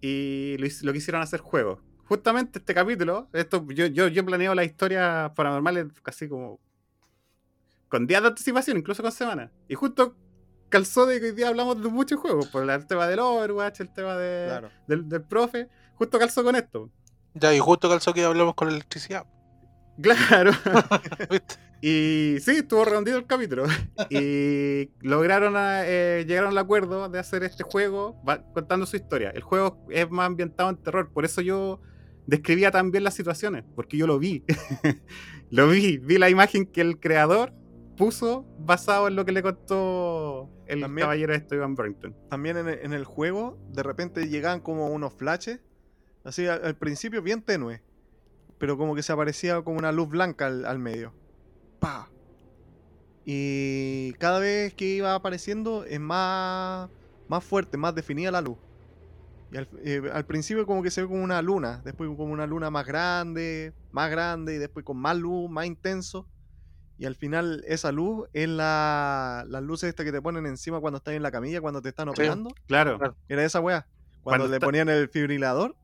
y lo quisieron hacer juego. Justamente este capítulo, esto, yo, yo, yo planeo las historias paranormales casi como con días de anticipación, incluso con semanas. Y justo calzó de que hoy día hablamos de muchos juegos, por el tema del Overwatch, el tema de, Claro. del, del profe, justo calzó con esto. Ya, y justo calzó que hablamos con la electricidad. Claro. ¿Viste? Y sí, estuvo redondito el capítulo. Y lograron a- eh, llegaron al acuerdo de hacer este juego va- contando su historia. El juego es más ambientado en terror, por eso yo describía tan bien las situaciones, porque yo lo vi. lo vi, vi la imagen que el creador puso basado en lo que le contó el También- caballero de Iván Burrington. También en el, en el juego, de repente llegaban como unos flashes, así al, al principio bien tenue, pero como que se aparecía como una luz blanca al, al medio. ¡Pa! Y cada vez que iba apareciendo es más, más fuerte, más definida la luz. Y al, eh, al principio como que se ve como una luna, después como una luna más grande, más grande, y después con más luz, más intenso. Y al final esa luz es la, las luces estas que te ponen encima cuando estás en la camilla, cuando te están operando. Claro. Claro. Era esa weá. Cuando, Cuando le está- ponían el fibrilador,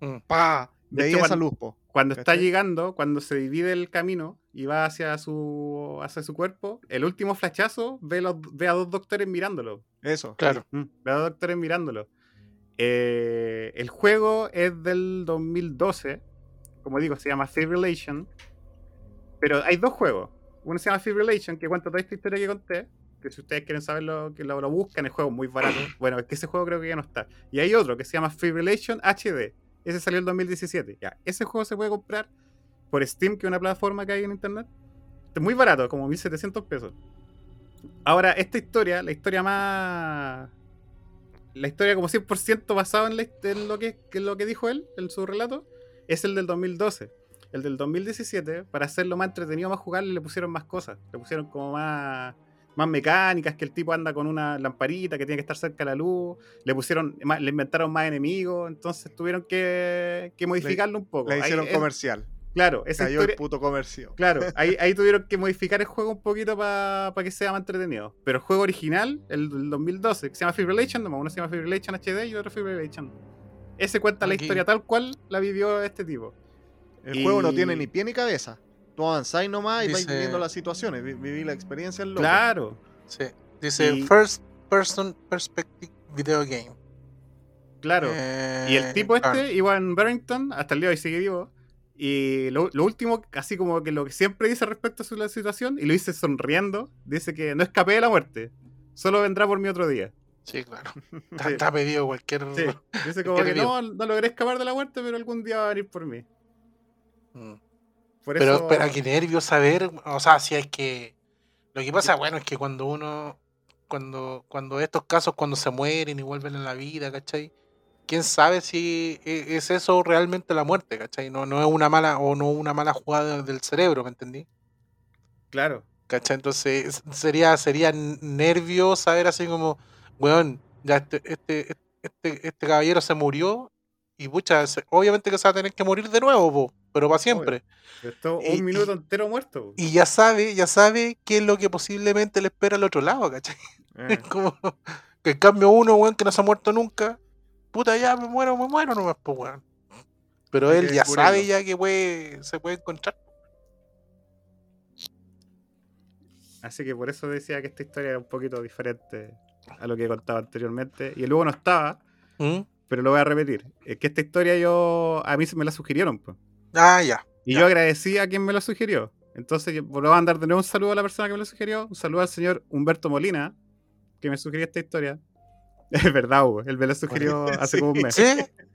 Mm. ¡pa! De Veía hecho, esa cuando- luz, po. Cuando está llegando, cuando se divide el camino y va hacia su, hacia su cuerpo, el último flachazo ve, los- ve a dos doctores mirándolo. Eso. Claro. Mm, ve a dos doctores mirándolo. Eh, el juego es del 2012. Como digo, se llama Fibrillation. Pero hay dos juegos. Uno se llama Fibrillation, que cuenta toda esta historia que conté. Que si ustedes quieren saberlo, que lo, lo buscan, el juego muy barato. Bueno, es que ese juego creo que ya no está. Y hay otro que se llama Fibrillation HD. Ese salió en 2017. Ya, ese juego se puede comprar por Steam, que es una plataforma que hay en internet. Es muy barato, como 1700 pesos. Ahora, esta historia, la historia más. La historia como 100% basada en, en lo que, en lo que dijo él, en su relato, es el del 2012. El del 2017, para hacerlo más entretenido, más jugable, le pusieron más cosas. Le pusieron como más, más mecánicas, que el tipo anda con una lamparita que tiene que estar cerca de la luz. Le pusieron, más- le inventaron más enemigos, entonces tuvieron que, que modificarlo un poco. Le Ahí hicieron es- comercial. Claro, esa Cayó historia, el puto comercio. Claro, ahí, ahí tuvieron que modificar el juego un poquito para que sea más entretenido. Pero el juego original, el del 2012, que se llama Fibrillation, nomás uno se llama Fibrillation HD y otro Fibrillation. Ese cuenta la historia tal cual la vivió este tipo. El Y- juego no tiene ni pie ni cabeza. Tú avanzáis nomás y vais viviendo las situaciones. vi- Viví la experiencia en loco. Claro. Sí. Dice Y- First Person Perspective Video Game. Claro. Eh, y el tipo claro. este, Iwan Barrington, hasta el día de hoy sigue vivo. Y lo, lo último, así como que lo que siempre dice respecto a su la situación, y lo dice sonriendo, dice que no escapé de la muerte. Solo vendrá por mí otro día. Sí, claro. Está, Sí. está pedido cualquier. Sí, dice como que no, no logré escapar de la muerte, pero algún día va a venir por mí. Mm. Por Pero, eso, pero qué nervios saber. O sea, si es que. Lo que pasa, bueno, es que cuando uno. Cuando, cuando estos casos, cuando se mueren y vuelven a la vida, ¿cachai? ¿Quién sabe si e- es eso realmente la muerte, ¿cachai? No, no es una mala o no una mala jugada del cerebro, ¿me entendí? Claro. ¿Cachai? Entonces es- sería, sería nervio saber así como, weón, ya este, este, este, este caballero se murió y pucha, se- obviamente que se va a tener que morir de nuevo, po, pero para siempre. Esto, Y- un minuto entero muerto. po. Y ya sabe, ya sabe qué es lo que posiblemente le espera al otro lado, ¿cachai? Eh, Es como que en cambio uno, weón, que no se ha muerto nunca, puta, ya me muero, me muero nomás, pues, weón. Pero él ya sabe ya que puede, se puede encontrar. Así que por eso decía que esta historia era un poquito diferente a lo que contaba anteriormente. Y luego no estaba, ¿Mm? Pero lo voy a repetir. Es que esta historia yo a mí se me la sugirieron. pues. Ah, ya. Y Ya. yo agradecí a quien me lo sugirió. Entonces, yo voy a mandar de nuevo un saludo a la persona que me lo sugirió. Un saludo al señor Humberto Molina, que me sugirió esta historia. Es verdad, Hugo. Él me lo sugirió hace Sí. como un mes. ¿Sí?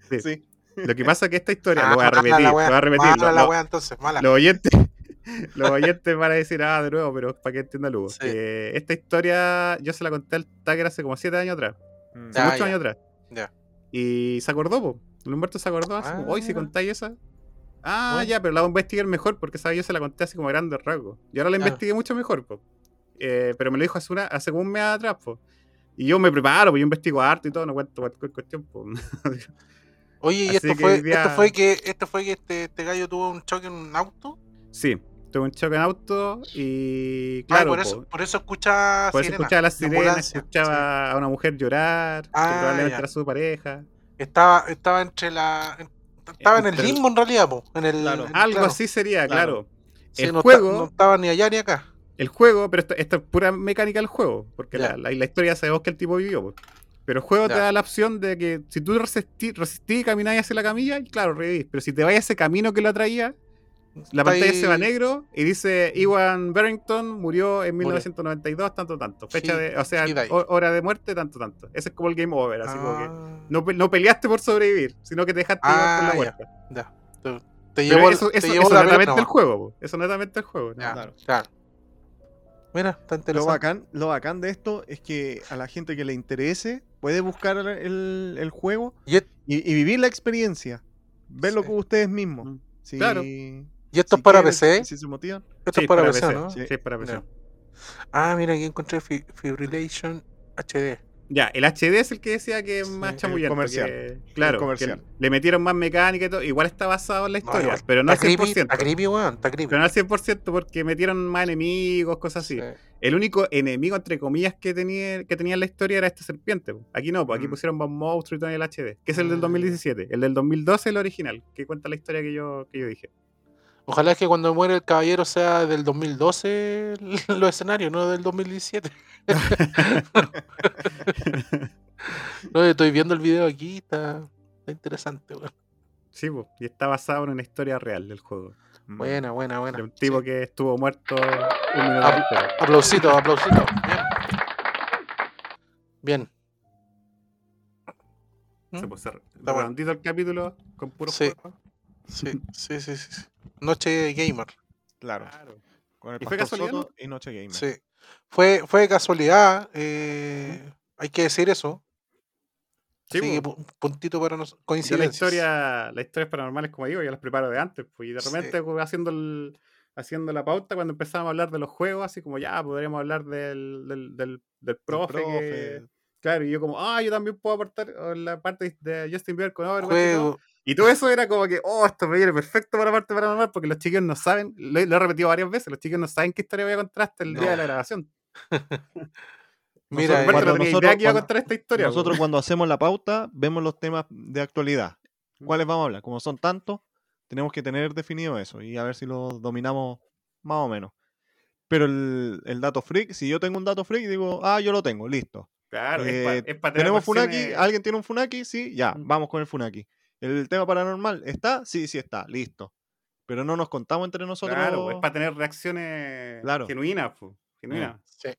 Sí. sí. Lo que pasa es que esta historia, Ah, lo voy a repetir, la lo voy a repetir. mala lo- la wea, entonces, mala. los oyentes, los oyentes van a decir, ah, de nuevo, pero para que entienda Lugo. Sí. que esta historia yo se la conté al Tucker hace como siete años atrás. Mm. Hace Ah, muchos ya. años atrás. Ya. Y se acordó, po. El Humberto se acordó así hoy si Ah. contáis esa. Ah, Bueno. ya, pero la voy a investigar mejor porque esa yo se la conté así como a grandes rasgos. Y ahora la Claro. investigué mucho mejor, po. Eh, pero me lo dijo hace, una, hace como un mes atrás, po. Y yo me preparo, pues yo investigo harto y todo, no cuento cualquier cuestión, po. Oye, y esto que fue, día- esto fue que, esto fue que este, este gallo tuvo un choque en un auto. sí, tuve un choque en auto y Ah, claro, por po, eso, por eso escucha Por eso sirena, escuchaba las la sirenas, escuchaba a una mujer llorar, que Ah, probablemente ya. era su pareja. Estaba, estaba entre la. Estaba en el limbo en realidad, po. En el, Claro. en- Algo claro. así sería, Claro. claro. Sí, el no, juego- está- no estaba ni allá ni acá. El juego, pero esto, esto es pura mecánica del juego, porque la, la- la historia sabemos que el tipo vivió. pues. Pero el juego te da la opción de que si tú resistí, resistí y caminás hacia la camilla, y claro, revivís. Pero si te vas a ese camino que lo atraía, la pantalla ahí- se va negro y dice Iwan Barrington murió en 1992, tanto, tanto. Fecha de, o sea, hora de muerte, tanto, tanto. Ese es como el game over, así como que Ah, no, no peleaste por sobrevivir, sino que te dejaste llevar por Ah, la ya. muerte. ya. Te, llevó, eso, te eso, eso la netamente el juego, po. eso netamente el juego. ¿no? Ya, Claro. claro. Mira, está Lo interesante. bacán, lo bacán de esto es que a la gente que le interese puede buscar el, el- juego Y, y, y vivir la experiencia. Verlo Sí. con ustedes mismos. Mm. Claro. Y esto si es para PC. Si se motivan. Esto Sí, es para PC, ¿no? Sí, es para PC. Ah, mira, aquí encontré fi- Fibrillation HD. Ya, el HD es el que decía que es más Sí, chamullento. el comercial. que- claro, comercial. que le metieron más mecánica y todo. Igual está basado en la historia, pero no al está creepy, 100%. está creepy, weón, está creepy. Pero no al 100% porque metieron más enemigos, cosas así. Sí. El único enemigo, entre comillas, que tenía, que tenía en la historia era esta serpiente. Aquí no, pues aquí Mm. pusieron más monstruos y todo en el HD, que es el del Ah. 2017. El del 2012 el original, que cuenta la historia que yo, que yo dije. Ojalá que cuando muere el caballero sea del 2012 los escenarios, no del 2017. no, estoy viendo el video aquí, está, está interesante, weón. Sí, y está basado en una historia real del juego. Mm. Buena, buena, buena. De un tipo Sí. que estuvo muerto un minuto. Aplausito, aplausito. Bien. Bien. Se puso bueno. redondito el capítulo con puro Sí. juego. Sí, sí, sí, sí. Noche gamer. Claro. Con el ¿Y fue casualidad, Soto y Noche Gamer. Sí. Fue, fue casualidad. eh, hay que decir eso. Sí, Así que puntito para nosotros. Yo la Coincidencias. historia, las historias paranormales, como digo, yo las preparo de antes, pues, y de repente pues, haciendo el, haciendo la pauta, cuando empezamos a hablar de los juegos, así como ya, podríamos hablar del, del, del, del profe, que- claro, y yo como, ah, yo también puedo aportar la parte de Justin Bieber con Overwatch y todo. Eso era como que, oh, esto me viene perfecto para parte paranormal, porque los chicos no saben, lo, he- lo he repetido varias veces, los chicos no saben qué historia voy a contar hasta el día de la grabación. Mira, nosotros- que iba a cuando- contar esta historia. pues. Nosotros cuando hacemos la pauta vemos los temas de actualidad. ¿Cuáles vamos a hablar? Como son tantos, tenemos que tener definido eso y a ver si lo dominamos más o menos. Pero el, el dato freak, si yo tengo un dato freak, digo, ah, yo lo tengo, listo. Claro, Eh, es para ¿Tenemos Funaki? ¿Alguien tiene un Funaki? Sí, ya, Mm. vamos con el Funaki. ¿El tema paranormal está? Sí, sí está, listo. Pero no nos contamos entre nosotros. Claro, es para tener reacciones Claro. genuinas, po, genuinas. Sí,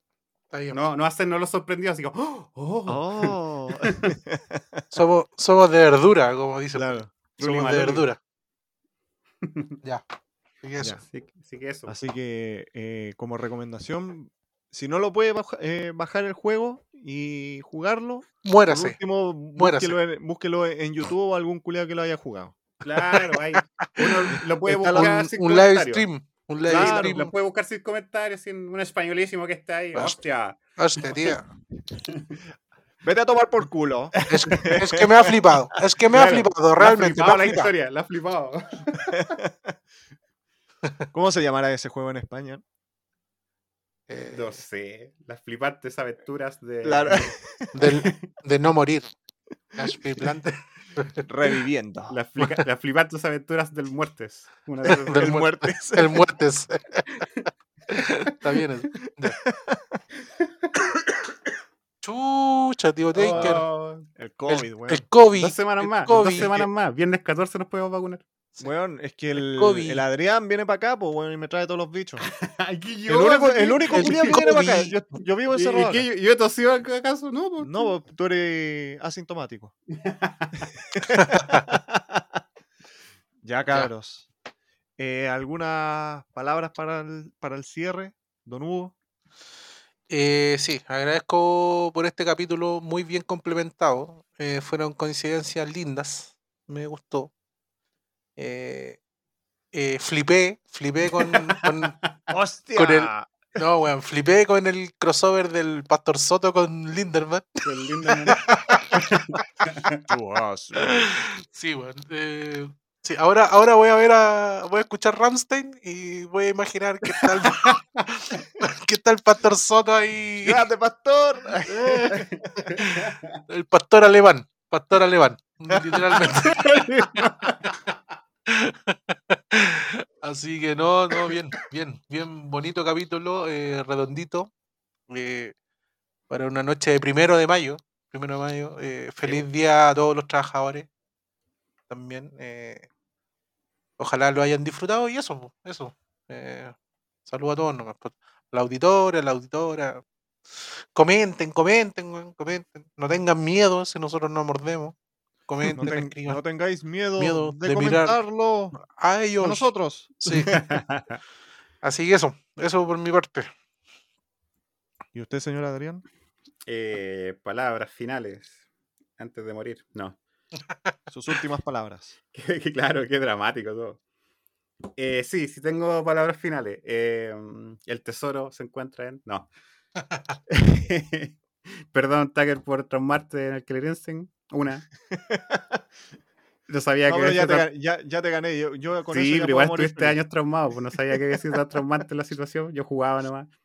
está bien. No, no hacernos los sorprendidos así como, ¡oh! Oh, Somos, somos de verdura, como dice. claro. Somos de verdura. ya. Así que eso. Ya. Sí, sí que eso. Así que eh, como recomendación, si no lo puede baja- eh, bajar el juego y jugarlo, por Muérase. último, Muérase. búsquelo en, búsquelo en YouTube o algún culiado que lo haya jugado. Claro, ahí uno lo puede Está buscar Un, sin un live comentarios. stream. Un live Claro, stream. lo puede buscar sin comentarios, sin un españolísimo que está ahí. Hostia. Hostia. Tía. Vete a tomar por culo. Es, es que me ha flipado. Es que me ha flipado, La realmente. me flipado ha la flipado. historia, la ha flipado. ¿Cómo se llamará ese juego en España? Eh, No sé, las flipantes aventuras de. Claro. de no morir. Las flipantes- Reviviendo. Las, flica- las flipantes aventuras del muertes. Una de esas- Del El muer- muertes. El muertes. Está bien. Chucha, tío Taker. Oh, El El, COVID, el COVID. dos semanas más, COVID. dos semanas más. Viernes 14 nos podemos vacunar. Weón, es que el, Adrián viene para acá, pues, weón, y me trae todos los bichos. Aquí El único, el que- único el culiao que viene para acá. Yo, yo vivo ¿Y, encerrado. y yo, he tosido acaso? No, pues, No, pues, tú eres asintomático. ya, cabros. Eh, ¿Algunas palabras para el, para el cierre, don Hugo? Eh, sí, agradezco por este capítulo muy bien complementado. Eh, fueron coincidencias lindas. Me gustó. Eh, eh, flipé, flipé con, con- ¡Hostia! Con el- No, weón, flipé con el crossover del Pastor Soto con Linderman. has- Sí, weón. eh, sí, ahora, ahora voy a ver a. Voy a escuchar Ramstein y voy a imaginar que está el, que está el Pastor Soto ahí. ¡Grande, pastor! El pastor alemán. Pastor alemán. Literalmente. Así que no, no, bien, bien, bien bonito capítulo, eh, redondito. eh, para una noche de primero de mayo. Primero de mayo. eh, feliz día a todos los trabajadores. También. eh, ojalá lo hayan disfrutado y eso, eso. Saludo a todos nomás. po. La auditora, la auditora. Comenten, comenten, comenten. No tengan miedo si nosotros no mordemos. No, Comenten, ten- no tengáis miedo, Miedo de, comentarlo a a ellos. nosotros. Sí. Así que eso, eso por mi parte. ¿Y usted, señor Adrián? Eh, palabras finales antes de morir. No. Sus últimas palabras. Que- que claro, qué dramático todo. Eh, sí, sí tengo palabras finales. Eh, el tesoro se encuentra en. No. Perdón, Tucker, por traumarte en el Clearencing. Una. No sabía No, que pero ya te, ya, ya te gané. Yo, yo con eso Sí, ya pero igual estuviste años traumado, pues no sabía que había sido tan traumante la situación. Yo jugaba nomás.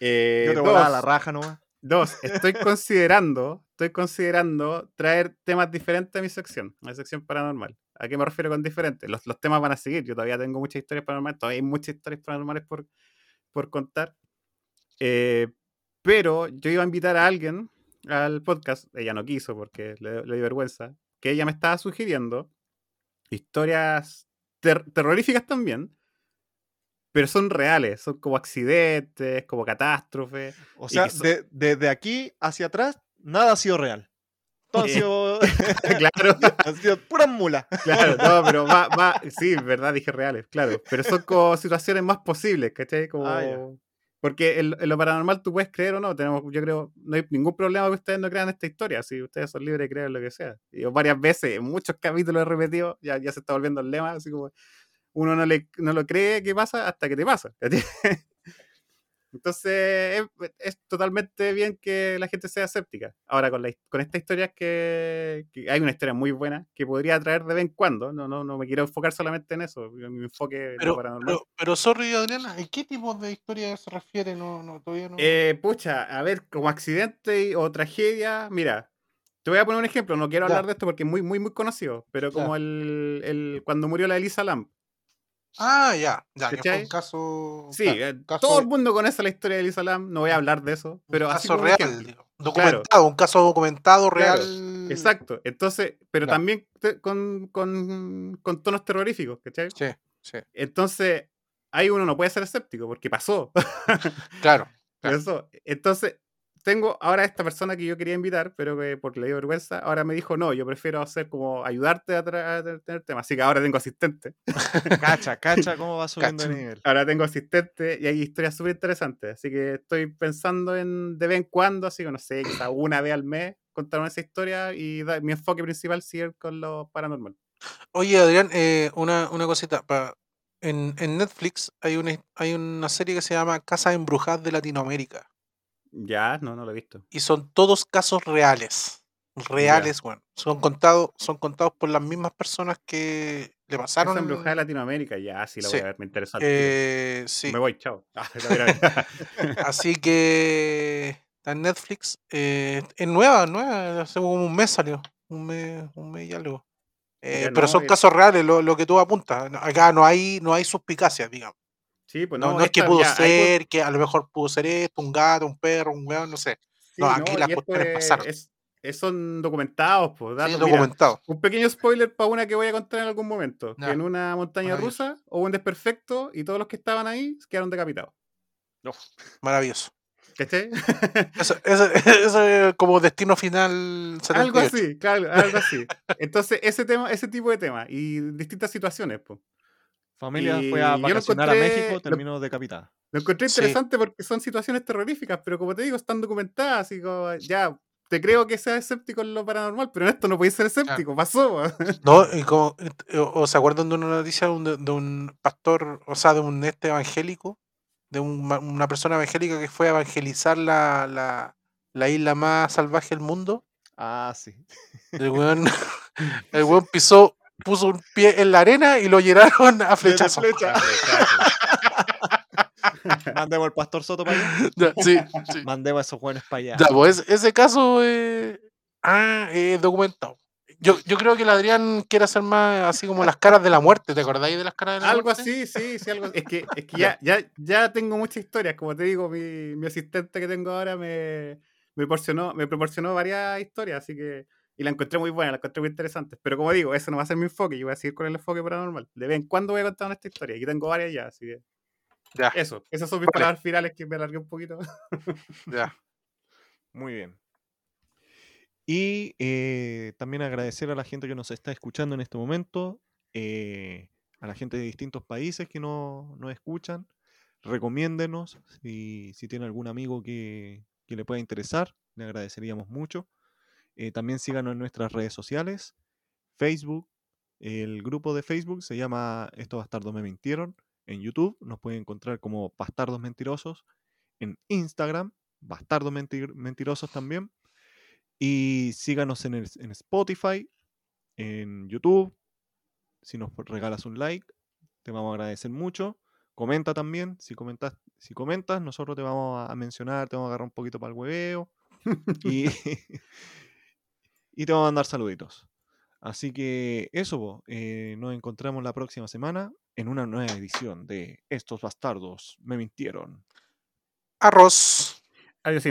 Eh, Yo te dos, volaba la raja nomás. dos, estoy considerando, estoy considerando traer temas diferentes a mi sección, a mi sección paranormal. ¿A qué me refiero con diferentes? Los, los temas van a seguir. Yo todavía tengo muchas historias paranormales, todavía hay muchas historias paranormales por, por contar. Eh, pero yo iba a invitar a alguien al podcast, ella no quiso porque le, le dio vergüenza, que ella me estaba sugiriendo historias ter- terroríficas también, pero son reales, son como accidentes, como catástrofes. O sea, que so- de- desde aquí hacia atrás, nada ha sido real. Todo ha sido, claro, ha sido pura mula. claro, no, pero va, va, sí, verdad, dije reales, claro, pero son como situaciones más posibles, ¿cachai? Como... Ah, ya. Porque en, en lo paranormal tú puedes creer o no, tenemos, yo creo, no hay ningún problema que ustedes no crean esta historia, si ustedes son libres de creer lo que sea. Y yo varias veces, en muchos capítulos he repetido, ya, ya se está volviendo el lema, así como uno no, le, no lo cree que pasa hasta que te pasa. Entonces, es, es totalmente bien que la gente sea escéptica. Ahora, con, la, con esta historia que, que hay una historia muy buena que podría traer de vez en cuando. No, no, no me quiero enfocar solamente en eso. Mi enfoque Pero, paranormal. pero, pero sorry, Adriana, ¿en qué tipo de historia se refiere? No, no, todavía no. Eh, pucha, a ver, como accidente o tragedia, mira, te voy a poner un ejemplo, no quiero Ya. hablar de esto porque es muy, muy, muy conocido, pero como el, el- cuando murió la Elisa Lamb. Ah, ya, ya, que fue un caso. Sí, claro, eh, caso- todo el mundo conoce la historia de Elisa Lam, no voy a hablar de eso, un pero así caso como un real, ejemplo. documentado, un caso documentado Claro, real. Exacto, entonces, pero también te- con, con, con tonos terroríficos, ¿cachai? Sí, sí, Entonces, ahí uno no puede ser escéptico porque pasó. claro. Claro. Eso. Entonces, tengo ahora esta persona que yo quería invitar, pero que porque le dio vergüenza, ahora me dijo, no, yo prefiero hacer como ayudarte a, tener- temas. Así que ahora tengo asistente. Cacha, cacha, cómo va subiendo de Cacha. nivel. Ahora tengo asistente y hay historias súper interesantes. Así que estoy pensando en de vez en cuando, así que no sé, quizá una vez al mes, contar esa historia y da- mi enfoque principal sigue con lo paranormal. Oye, Adrián, eh, una, una cosita. pa- en, en Netflix hay una, hay una serie que se llama Casas Embrujadas de Latinoamérica. Ya, no, no lo he visto. Y son todos casos reales. Reales, bueno. Son contados, son contados por las mismas personas que le pasaron. Esa embrujada de Latinoamérica, ya, sí la voy a ver, me interesa. Eh, sí. Me voy, chao. Ah. Así que está en Netflix. eh, es nueva, nueva. Hace como un mes salió. Un mes, un mes y algo. Eh, pero no, son casos reales, lo, lo que tú apuntas. Acá no hay, no hay suspicacias, digamos. Sí, pues No, no, no es que pudo ya, ser, que a lo mejor pudo ser esto, un gato, un perro, un weón, no sé. Sí, No, aquí las y esto cuestiones es- pasaron. es- es- son documentados, pues. Sí, mira, documentado. un pequeño spoiler para una que voy a contar en algún momento. Que en una montaña rusa hubo un desperfecto y todos los que estaban ahí quedaron decapitados. Maravilloso. ¿Cachai? Eso, eso- eso es como destino final 78. algo así, claro, algo así. Entonces, ese tema, ese tipo de temas y distintas situaciones, pues. Familia Y fue a lo vacacionar a México, lo- terminó decapitada. Lo encontré Sí. interesante porque son situaciones terroríficas, pero como te digo, están documentadas, así como, ya, te creo que seas escéptico en lo paranormal, pero en esto no podéis ser escéptico, pasó. No, y como, eh, o, se acuerdan de una noticia de un, de un pastor, o sea, de un este evangélico, de un una persona evangélica que fue a evangelizar la, la, la isla más salvaje del mundo. Ah, sí. El weón, el weón pisó, puso un pie en la arena y lo llenaron a flechazos. flecha. Mandemos al pastor Soto para allá. Ya, sí, sí. Mandemos a esos jóvenes para allá. Ya, pues ese- caso eh, ah, es documentado. Yo, yo creo que el Adrián quiere hacer más así como las caras de la muerte. ¿Te acordáis de las caras de la Algo muerte? así, sí, sí, algo Es que, es que ya, ya, ya tengo muchas historias. Como te digo, mi, mi asistente que tengo ahora me, me, proporcionó, me proporcionó varias historias, así que. Y la encontré muy buena, la encontré muy interesante. Pero como digo, eso no va a ser mi enfoque, yo voy a seguir con el enfoque paranormal. De vez en cuando voy a contar esta historia. Aquí tengo varias ya, así que. Ya, Eso, esas son mis Vale. palabras finales que me alargué un poquito. ya. Muy bien. Y eh, también agradecer a la gente que nos está escuchando en este momento, eh, a la gente de distintos países que no- nos escuchan. Recomiéndenos si, si tiene algún amigo que, que le pueda interesar, le agradeceríamos mucho. Eh, también síganos en nuestras redes sociales, Facebook, el grupo de Facebook se llama Estos bastardos me mintieron. En YouTube nos pueden encontrar como Bastardos Mentirosos. En Instagram, Bastardos Mentir- Mentirosos también. Y síganos en, el- en Spotify, en YouTube. Si nos regalas un like, te vamos a agradecer mucho. Comenta también. Si comentas, si comentas, nosotros te vamos a- a mencionar, te vamos a agarrar un poquito para el hueveo. y, y te vamos a mandar saluditos. Así que eso, eh, nos encontramos la próxima semana en una nueva edición de Estos bastardos me mintieron. Arroz. Adiós.